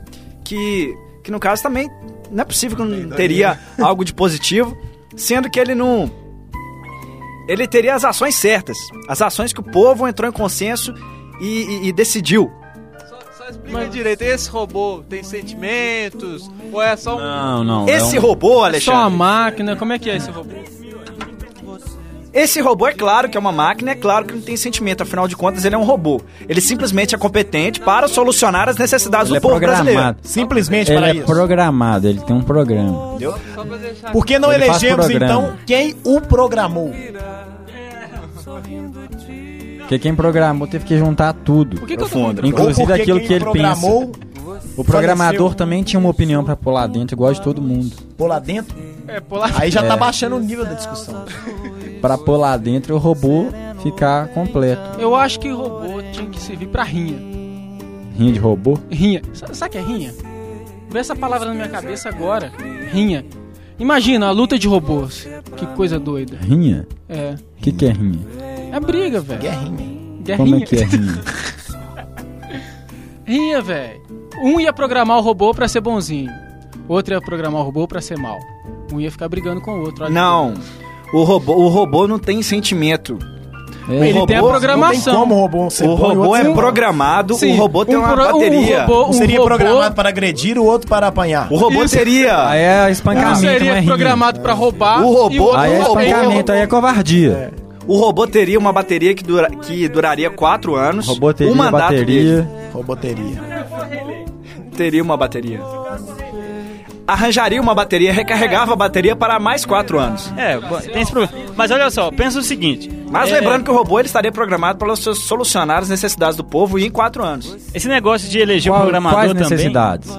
que, que, no caso, também não é possível que não teria <laughs> algo de positivo, sendo que ele não... Ele teria as ações certas. As ações que o povo entrou em consenso e, e- e decidiu. Explica direito, esse robô tem sentimentos? Ou é só um. Não, não. Esse robô, É só uma Alexandre... máquina, como é que é esse robô? Esse robô é claro que é uma máquina, é claro que não tem sentimento, afinal de contas ele é um robô. Ele simplesmente é competente para solucionar as necessidades Ele do é povo brasileiro. programado. Simplesmente Ele para é isso. programado, ele tem um programa. Entendeu? Por que não Ele elegemos, então, quem o programou? Porque quem programou teve que juntar tudo. Por que que eu tô Inclusive aquilo que ele programou, pensa. O programador faleceu. também tinha uma opinião pra pôr lá dentro, igual de todo mundo. Pôr lá dentro? É, polar. Aí já É. tá baixando o nível da discussão. Pra pôr lá dentro o robô ficar completo. Eu acho que robô tinha que servir pra rinha. Rinha de robô? Rinha. Sa- Sabe o que é rinha? Vê essa palavra na minha cabeça agora. Rinha. Imagina a luta de robôs. Que coisa doida. Rinha? É. O que, que é rinha? É briga, velho. Guerrinha. Como é Guerrinha. que é rinha? <laughs> Rinha, velho. Um ia programar o robô pra ser bonzinho. Outro ia programar o robô pra ser mal. Um ia ficar brigando com o outro. olha Não. O robô, o robô não tem sentimento. É. Ele tem a programação. Não tem como o robô ser O bom robô é mal. programado, Sim, o robô tem um uma pro- um bateria. robô- Um seria robô- programado para agredir, o outro para apanhar. O robô Isso. teria. Aí é Um espancamento, não é seria rinha. programado pra roubar. O robô- e o outro Aí é não espancamento, aí é covardia. O robô teria uma bateria que, dura, que duraria 4 anos. Robô teria o mandato bateria. Roboteria. dele teria uma bateria. Arranjaria uma bateria, recarregava a bateria para mais 4 anos. É, tem esse problema. Mas olha só, pensa o seguinte. Mas é, lembrando que o robô ele estaria programado para so- solucionar as necessidades do povo em 4 anos. Esse negócio de eleger um Qual- programador quais também... necessidades?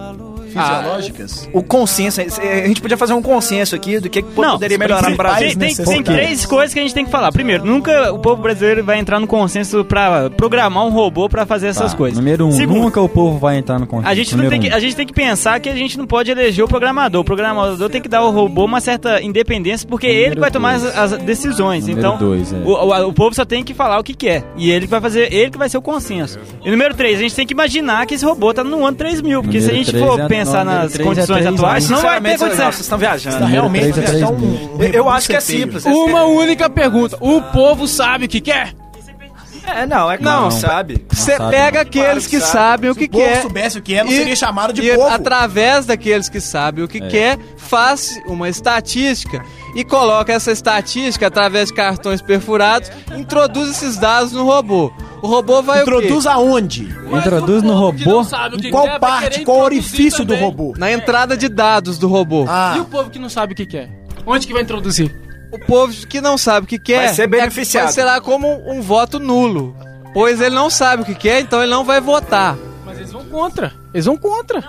Fisiológicas? O consenso, a gente podia fazer um consenso aqui do que, que Não, poderia melhorar no Brasil. Tem, tem, tem três coisas que a gente tem que falar. Primeiro, nunca o povo brasileiro vai entrar no consenso pra programar um robô pra fazer essas Tá, coisas. Número um, Segundo, nunca o povo vai entrar no consenso. a gente, não número tem que, um. a gente tem que pensar que a gente não pode eleger o programador. O programador tem que dar ao robô uma certa independência, porque ele que vai tomar as, as decisões. Número então, dois, é. o, o, o povo só tem que falar o que quer. E ele que vai fazer, ele que vai ser o consenso. E número três, a gente tem que imaginar que esse robô tá no ano 3000. Porque se a Número gente for é- pensar não, nas é condições três atuais, não vai ter condição. vocês estão viajando. Tá realmente é Eu acho que é simples. Uma única pergunta. O povo sabe o que quer? É, não, é claro, Não. sabe. Você pega não. aqueles que sabem o Se que o povo quer. soubesse o que é, não seria chamado de e povo. através daqueles que sabem o que É. quer, faz uma estatística e coloca essa estatística através de cartões perfurados, introduz esses dados no robô. O robô vai Introduz o quê? aonde? Introduz no robô. sabe o que Em qual quer, vai parte, qual orifício do também. robô? Na entrada de dados do robô. Ah, E o povo que não sabe o que quer? Onde que vai introduzir? O povo que não sabe o que quer Vai ser beneficiado. vai ser lá como um voto nulo. Pois ele não sabe o que quer, então ele não vai votar. Mas eles vão contra. Eles vão contra.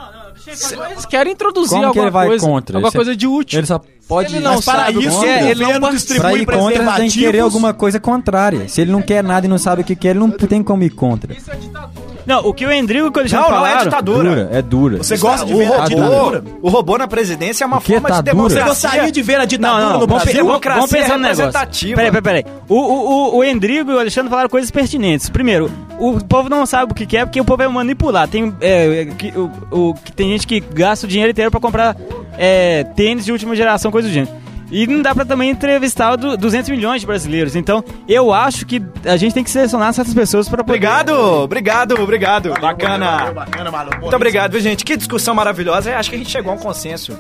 Eles querem introduzir Como que alguma ele vai coisa. contra? Alguma Ele coisa de útil. Ele só pode. Ele não mas para sabe o que isso, quer, o ele não distribui ir contra, ele tem que querer alguma coisa contrária. Se ele não quer nada e não sabe o que quer, ele não tem como ir contra. Não, o que o Endrigo e o Alexandre Não, não é falaram... ditadura. Dura, é dura. Você gosta de o ver a robô, ditadura? o robô na presidência é uma O forma tá de dura? Você democracia. gostaria de ver a Não, ditadura não, no vamos, Brasil? vamos, Democracia vamos pensar no negócio. representativa. Peraí, peraí, peraí. O, o, o, o Endrigo e o Alexandre falaram coisas pertinentes. Primeiro, o povo não sabe o que quer porque o povo é manipular. Tem, é, que, o, o, que tem gente que gasta o dinheiro inteiro pra comprar é, tênis de última geração, coisa do gênero. E não dá pra também entrevistar do, 200 milhões de brasileiros. Então, eu acho que a gente tem que selecionar certas pessoas pra poder... Obrigado, obrigado, obrigado. Bacana. Bacana, maluco. Muito obrigado, viu, gente? Que discussão maravilhosa. Eu acho que a gente chegou a um consenso.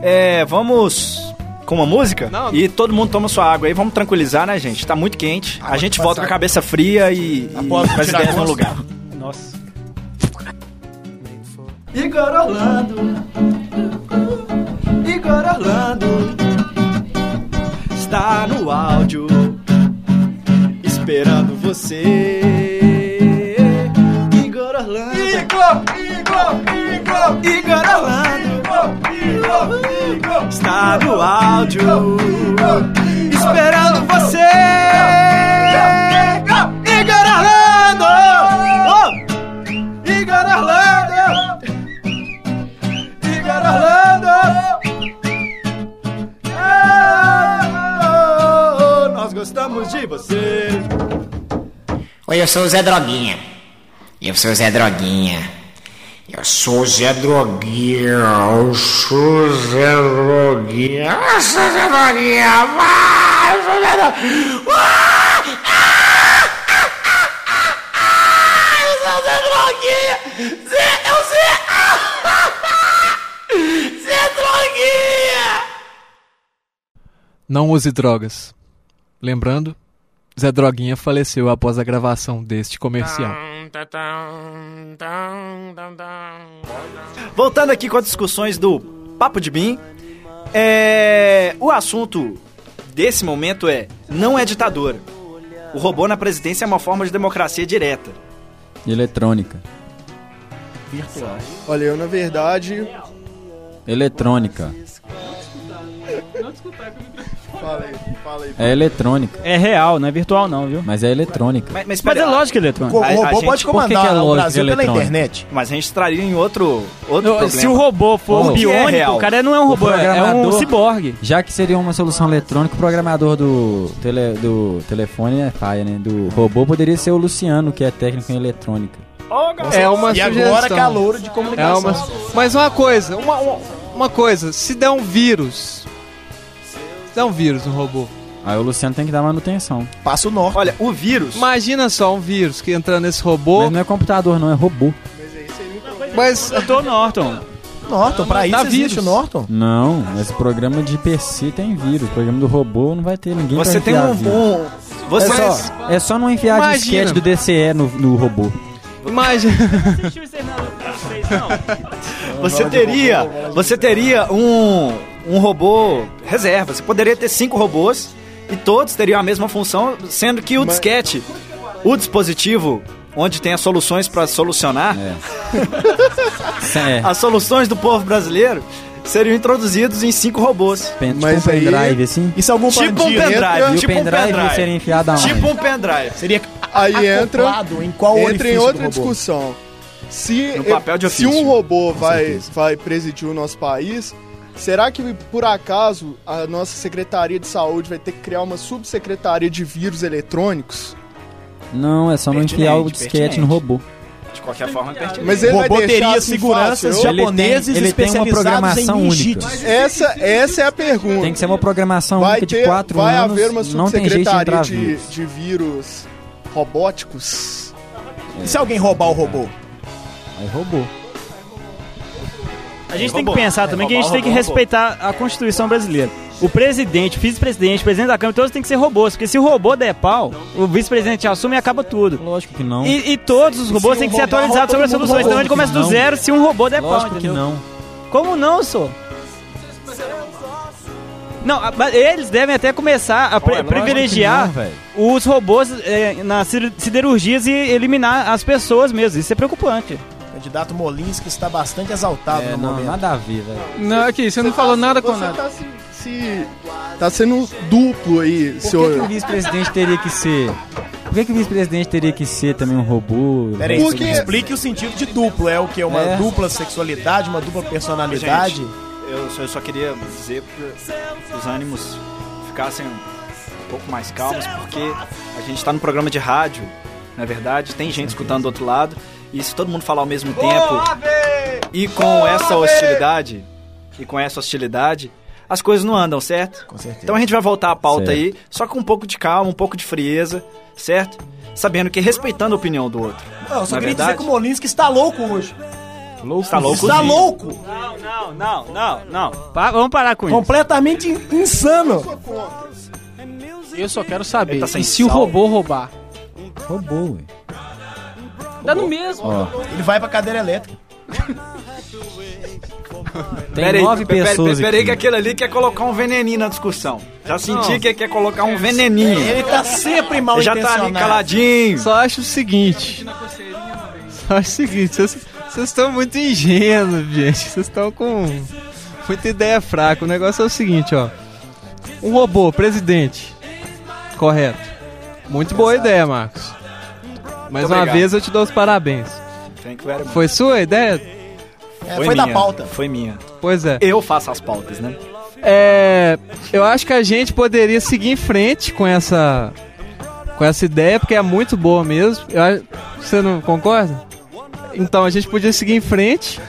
É, vamos com uma música? Não. E todo mundo toma sua água aí. Vamos tranquilizar, né, gente? Tá muito quente. A gente volta com a cabeça fria e, e Após com as tirar ideias no lugar. Nossa. Igor Orlando Igor Orlando. Está no áudio Esperando você. Igor Orlando. Igor, Igor, Igor. Igor Orlando. Igor, Igor, Está no áudio Esperando você Gostamos de você Oi, eu sou o Zé Droguinha. Eu sou o Zé Droguinha. Eu sou o Zé Droguinha. Eu sou o Zé Droguinha. Eu sou o Zé Droguinha. Eu sou o Zé Droguinha. Ah! Ah! Ah! Eu sou o Zé Droguinha. Zé, eu Zé. <laughs> Zé Droguinha. Não use drogas. Lembrando, Zé Droguinha faleceu após a gravação deste comercial. Voltando aqui com as discussões do Papo de Bim, é... o assunto desse momento é: não é ditadura. O robô na presidência é uma forma de democracia direta. Eletrônica. Virtual. Olha, eu na verdade. Eletrônica. Fala aí, fala aí. É eletrônica. É real, não é virtual não, viu? Mas é eletrônica. Mas, mas, Mas é lógico que é eletrônico. O A- a robô gente- pode por que que comandar é o lógica Brasil pela eletrônica? internet. Mas a gente traria em outro, outro problema. Se o robô for Oh. O é biônico, real? o cara não é um robô, é um ciborgue. Já que seria uma solução eletrônica, o programador do, tele, do telefone é paia, né? Do robô poderia ser o Luciano, que é técnico em eletrônica. É uma E sugestão. agora calouro de É comunicação. uma... Mas uma coisa, uma, uma, uma coisa, se der um vírus. Se der um vírus no robô. Aí o Luciano tem que dar manutenção. Passa o norte. Olha, o vírus. Imagina só um vírus que entra nesse robô. Mas não é computador, não, é robô. Mas. Eu tô Norton. Norton, pra isso Dá existe vírus. o Norton. Não, mas o programa de PC tem vírus. O programa do robô não vai ter ninguém Você tem um. vírus. um- você É só, é só não enfiar Imagina. disquete do DCE no, no robô. Imagina. Você teria, você teria um, um robô reserva. Você poderia ter cinco robôs e todos teriam a mesma função, sendo que o disquete, o dispositivo onde tem as soluções para solucionar, <laughs> É. as soluções do povo brasileiro seriam introduzidos em cinco robôs. Pen- tipo um pendrive, assim. E se algum Tipo um pendrive, entra- E o tipo um pendrive pendrive. seria enfiado aonde? Tipo um pendrive. Seria Aí entra, em qual entra em outra discussão. Se, No papel de se um robô vai, vai presidir o nosso país, será que por acaso a nossa Secretaria de Saúde vai ter que criar uma subsecretaria de vírus eletrônicos? Não, é só não enfiar o Pertinente, disquete no robô. De qualquer forma, é pertinente. Mas ele O vai robô teria assim seguranças fácil? japoneses ele tem uma especializados programação em única. Essa, essa é a pergunta. Tem que ser uma programação vai única de ter, 4 vai anos. haver uma não tem jeito de subsecretaria de, vírus. de vírus robóticos? E se alguém roubar o robô? Aí robô. A gente É tem que pensar É também que a gente tem que respeitar a Constituição brasileira. O presidente, o vice-presidente, o presidente da Câmara, todos têm que ser robôs. Porque se o robô der pau, o vice-presidente assume e acaba tudo. Lógico que não. E, e todos os robôs têm que ser atualizados sobre as soluções. Então a gente começa do zero se um robô der pau, Lógico que não. Como não, sou? Não, eles devem até começar a pre- privilegiar não, os robôs eh, nas sider- siderurgias e eliminar as pessoas mesmo. Isso é preocupante. O candidato Molinski está bastante exaltado É, no não, momento. nada a ver, velho. Não, aqui, você não falou nada com Você nada. tá se, se- tá sendo duplo aí, Por que, senhor. que o vice-presidente teria que ser? Por que, que o vice-presidente teria que ser também um robô? Peraí, Porque- explique o sentido de duplo. É o que? Uma É. dupla sexualidade, uma dupla personalidade? Gente, eu, só- eu só queria dizer para os ânimos ficassem um pouco mais calmos, porque a gente está no programa de rádio, não é verdade? Tem gente escutando do outro lado, e se todo mundo falar ao mesmo tempo e com essa hostilidade, e com essa hostilidade, as coisas não andam, certo? Com certeza. Então a gente vai voltar à pauta Certo. aí, só com um pouco de calma, um pouco de frieza, certo? Sabendo que respeitando a opinião do outro. Não, eu só é queria dizer verdade? que o Molinski está louco hoje. Está louco? Está louco! Não, não, não, não, não. Pa- vamos parar com isso. Completamente in- insano. Eu só quero saber. Tá e se o sal? robô roubar? Robô, ué. Dá no mesmo. Ó, Ele vai pra cadeira elétrica. <laughs> tem Peraí, nove peraí, pessoas Peraí, aqui. que aquele ali quer colocar um veneninho na discussão. Já senti que ele quer colocar um veneninho. Ele tá sempre mal Ele já tá ali caladinho. Só acho o seguinte. Só acho o seguinte, vocês vocês estão muito ingênuos, gente. Vocês estão com muita ideia fraca. O negócio é o seguinte, ó. Um robô, presidente. Correto. Muito boa ideia, Marcos. Mais Muito uma obrigado. vez eu te dou os parabéns. Thank you very much. Foi sua ideia? É, foi da minha, pauta. Foi minha. Pois é. Eu faço as pautas, né? É, eu acho que a gente poderia seguir em frente com essa com essa ideia, porque é muito boa mesmo. Eu você não concorda? Então a gente podia seguir em frente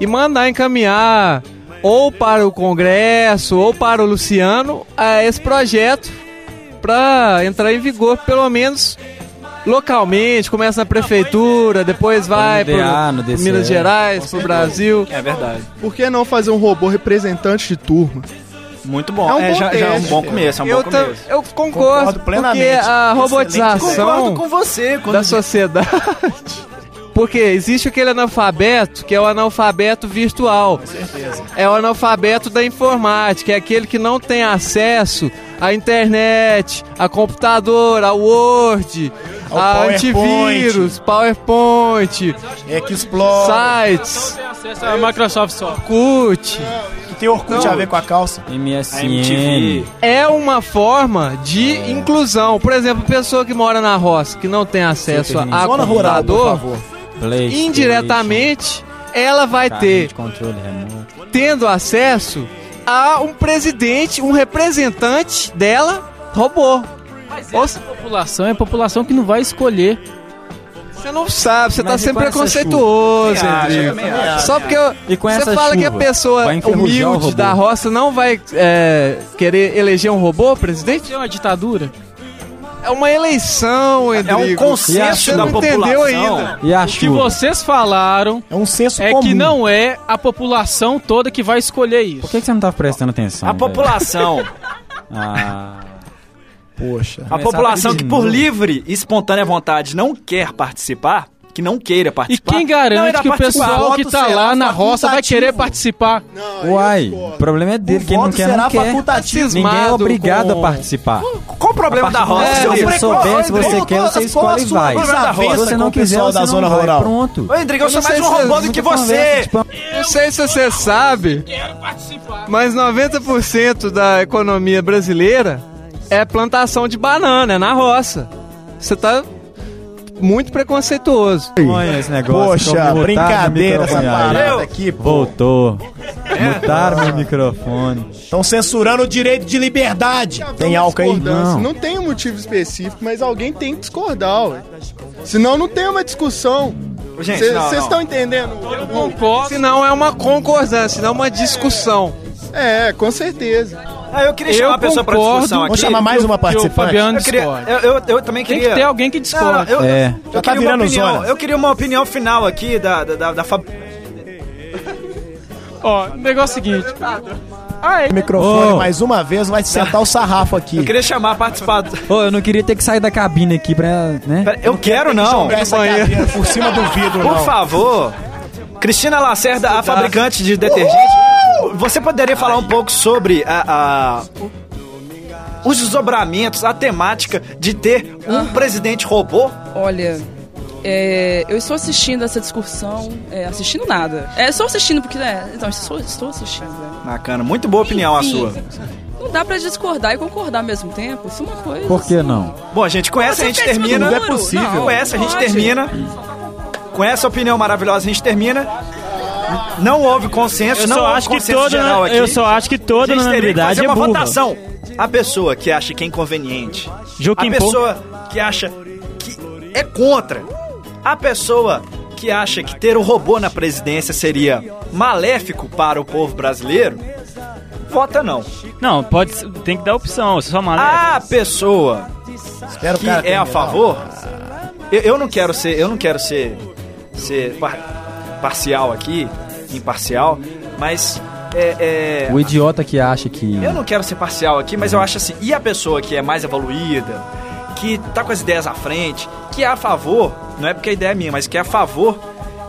e mandar encaminhar ou para o Congresso ou para o Luciano a esse projeto para entrar em vigor, pelo menos localmente, começa na prefeitura, depois vai para. Minas Gerais, para o Brasil. É verdade. Por que não fazer um robô representante de turma? Muito bom. É um É, bom já, já é um bom começo, é um eu, bom começo. eu concordo, Concordo porque plenamente. a robotização Concordo com você. Da sociedade. <laughs> Porque existe aquele analfabeto que é o analfabeto virtual. É o analfabeto da informática, é aquele que não tem acesso à internet, a computador, a Word, A PowerPoint. antivírus, PowerPoint, Explore. sites, Acesso a Microsoft só. Orkut. Que tem Orkut a ver com a calça. MSN. É uma forma de inclusão. Por exemplo, pessoa que mora na roça, que não tem acesso a Zona computador, indiretamente ela vai carrinho ter tendo acesso a um presidente, um representante dela, robô. Ou Essa população é a população que não vai escolher. Você não sabe, você tá Mas e sempre preconceituoso, chuva? Rodrigo. Só porque eu- E você fala que a chuva, pessoa humilde da roça não vai é, querer eleger um robô, presidente? É uma ditadura. É uma eleição, É um Rodrigo. consenso Você da não entendeu população. ainda. E a O que chuva? vocês falaram É um senso é comum. que não é a população toda que vai escolher isso. Por que, que você não tava prestando atenção? A velho? população, <laughs> Ah, Poxa. a população que por livre e espontânea vontade não quer participar, que não queira E participar. quem não garante que o pessoal que tá será lá na roça vai querer participar? Uai, o problema é dele, O quem não quer será não quer. Ninguém é obrigado com- a participar. Qual o problema da roça? É, se você souber, se você quer, você escolhe e vai. Se você com não quiser, você da não zona vai. rural. Pronto. Ô, Rodrigo, eu sou Eu não mais um roubando muita que você. conversa, tipo, Não sei se você sabe, mas 90% da economia brasileira é plantação de banana, é na roça. Você tá muito preconceituoso. Olha esse negócio. Poxa, brincadeira essa parada Eu- aqui, pô. Voltou. Mutaram meu microfone. Estão censurando o direito de liberdade. Tem álcool aí? Não. Não tem um motivo específico, mas alguém tem que discordar, ué. Senão não tem uma discussão. Vocês estão entendendo? Se não é uma concordância, não uma discussão. É, com certeza. Ah, eu queria chamar Eu uma pessoa pra concordo. discussão aqui. Vamos chamar mais uma Que o participante. Fabiano Eu, queria, eu, eu, eu também Tem queria. que ter alguém que Não, discorda. eu, É. eu Já tá queria uma virando opinião. Eu queria uma opinião final aqui da, da, da, da Fab- Ó, o negócio é o seguinte. Ah, é. O microfone Ô. mais uma vez vai sentar o sarrafo aqui. Eu queria chamar a participar. Ô, eu não queria ter que sair da cabine aqui pra, né? Pera, Eu quero não. Essa por cima do vidro, Por não. favor. Cristina Lacerda, a fabricante de detergente. Você poderia falar um pouco sobre a, a- os desdobramentos, a temática de ter um presidente robô? Olha, é, eu estou assistindo essa discussão. É, assistindo nada. É só assistindo porque. É, então, estou, estou assistindo. né? Bacana, muito boa opinião a Enfim, sua. Não dá pra discordar e concordar ao mesmo tempo. Isso é uma coisa. Por que não? Bom, a gente conhece, a gente termina. Não é possível. Com essa a gente termina. Com essa opinião maravilhosa a gente termina. Não houve consenso, Eu não só houve acho que geral aqui. eu só acho que toda a gente teria que unanimidade fazer é uma burra. votação. A pessoa que acha que é inconveniente. Joaquim a pessoa que acha que é contra. A pessoa que acha que ter o robô na presidência seria maléfico para o povo brasileiro. Vota não. Não, pode tem que dar opção, você só maluco. A pessoa Espera o que cara é a favor, eu, eu não quero ser, eu não quero ser, ser parcial aqui, imparcial, mas é, é, O idiota que acha que. eu não quero ser parcial aqui, mas eu acho assim, e a pessoa que é mais evoluída, que tá com as ideias à frente, que é a favor, não é porque a ideia é minha, mas que é a favor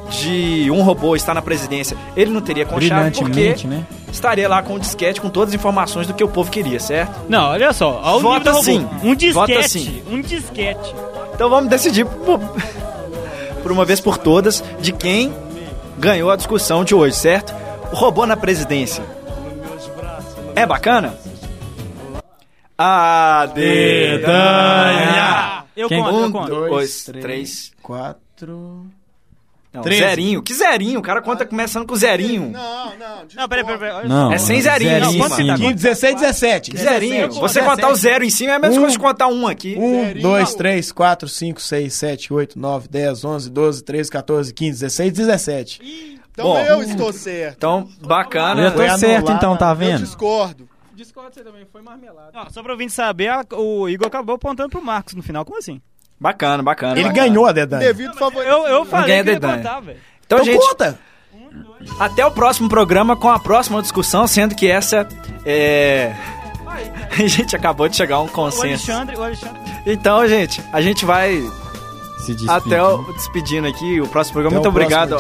de um robô estar na presidência, ele não teria conchave porque né? estaria lá com um disquete com todas as informações do que o povo queria, certo? Não, olha só, olha o Vota nível do robô. sim. Um disquete, Vota sim. um disquete. Então vamos decidir por, <laughs> por uma vez por todas de quem ganhou a discussão de hoje, certo? O robô na presidência. É bacana? A dedanha. Eu Quem? conto, um, eu conto. dois, três, quatro. Não, Treze. zerinho. Que zerinho? O cara conta começando com zerinho. Não, não. Não, peraí, peraí, Não, É sem zerinho, zerinho cima. 15, 16, 17. Que zerinho. Você contar o zero em cima é a mesma Um. coisa de contar um aqui. 1, 2, 3, 4, 5, 6, 7, 8, 9, 10, 11, 12, 13, 14, 15, 16, 17. Então Bom. eu estou certo. Então, bacana. Eu tô Foi certo então, tá Eu vendo? discordo. Discorda você também, foi marmelada. Não, só pra ouvinte saber, a- o Igor acabou apontando pro Marcos no final. Como assim? Bacana, bacana. Ele bacana. ganhou a dedanha. Devido favorito. Eu, eu falei ganha que ia velho. Então, Então gente, conta! Até o próximo programa com a próxima discussão, sendo que essa é. A <laughs> gente acabou de chegar a um O consenso. Alexandre, o Alexandre. Então, gente, a gente vai Se despedir. até o despedindo aqui. O próximo programa. Até Muito o obrigado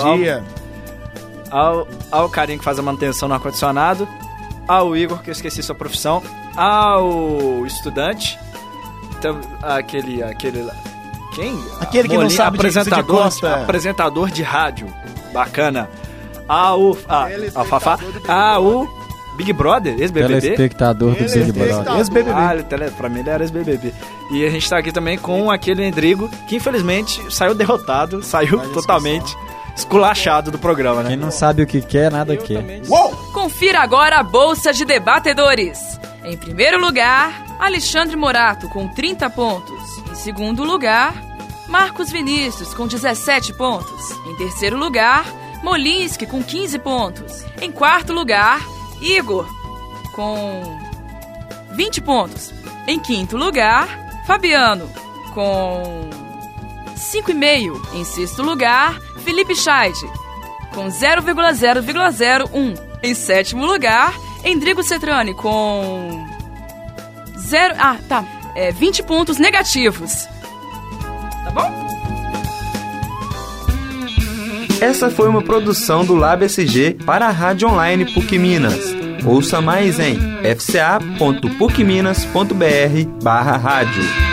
ao, ao, ao carinho que faz a manutenção no ar-condicionado, ao Igor, que eu esqueci sua profissão, ao estudante, então, aquele. aquele lá- quem? Aquele que não Molinha, sabe de- de apresentador, Costa. apresentador de rádio. Bacana. Ao. A, Ele é ao Fafá. do Ao Big Brother, ex-BBB. Telespectador do Ele Big Brother. espectador. Ex-BBB. Ah, ele, tele- pra mim ele era ex-BBB. E a gente tá aqui também com aquele Endrigo, que infelizmente saiu derrotado, saiu totalmente esculachado do programa, né? Quem não sabe o que quer, nada quer. Confira agora a Bolsa de Debatedores. Em primeiro lugar, Alexandre Morato, com 30 pontos. Segundo lugar, Marcos Vinícius, com 17 pontos. Em terceiro lugar, Molinski, com 15 pontos. Em quarto lugar, Igor, com 20 pontos. Em quinto lugar, Fabiano, com 5,5. Em sexto lugar, Felipe Scheid, com 0,0,01. Em sétimo lugar, Endrigo Cetrani, com 0. Ah, tá. É, 20 pontos negativos. Tá bom? Essa foi uma produção do Lab SG para a Rádio Online PUC Minas. Ouça mais em fca.pucminas.br barra rádio.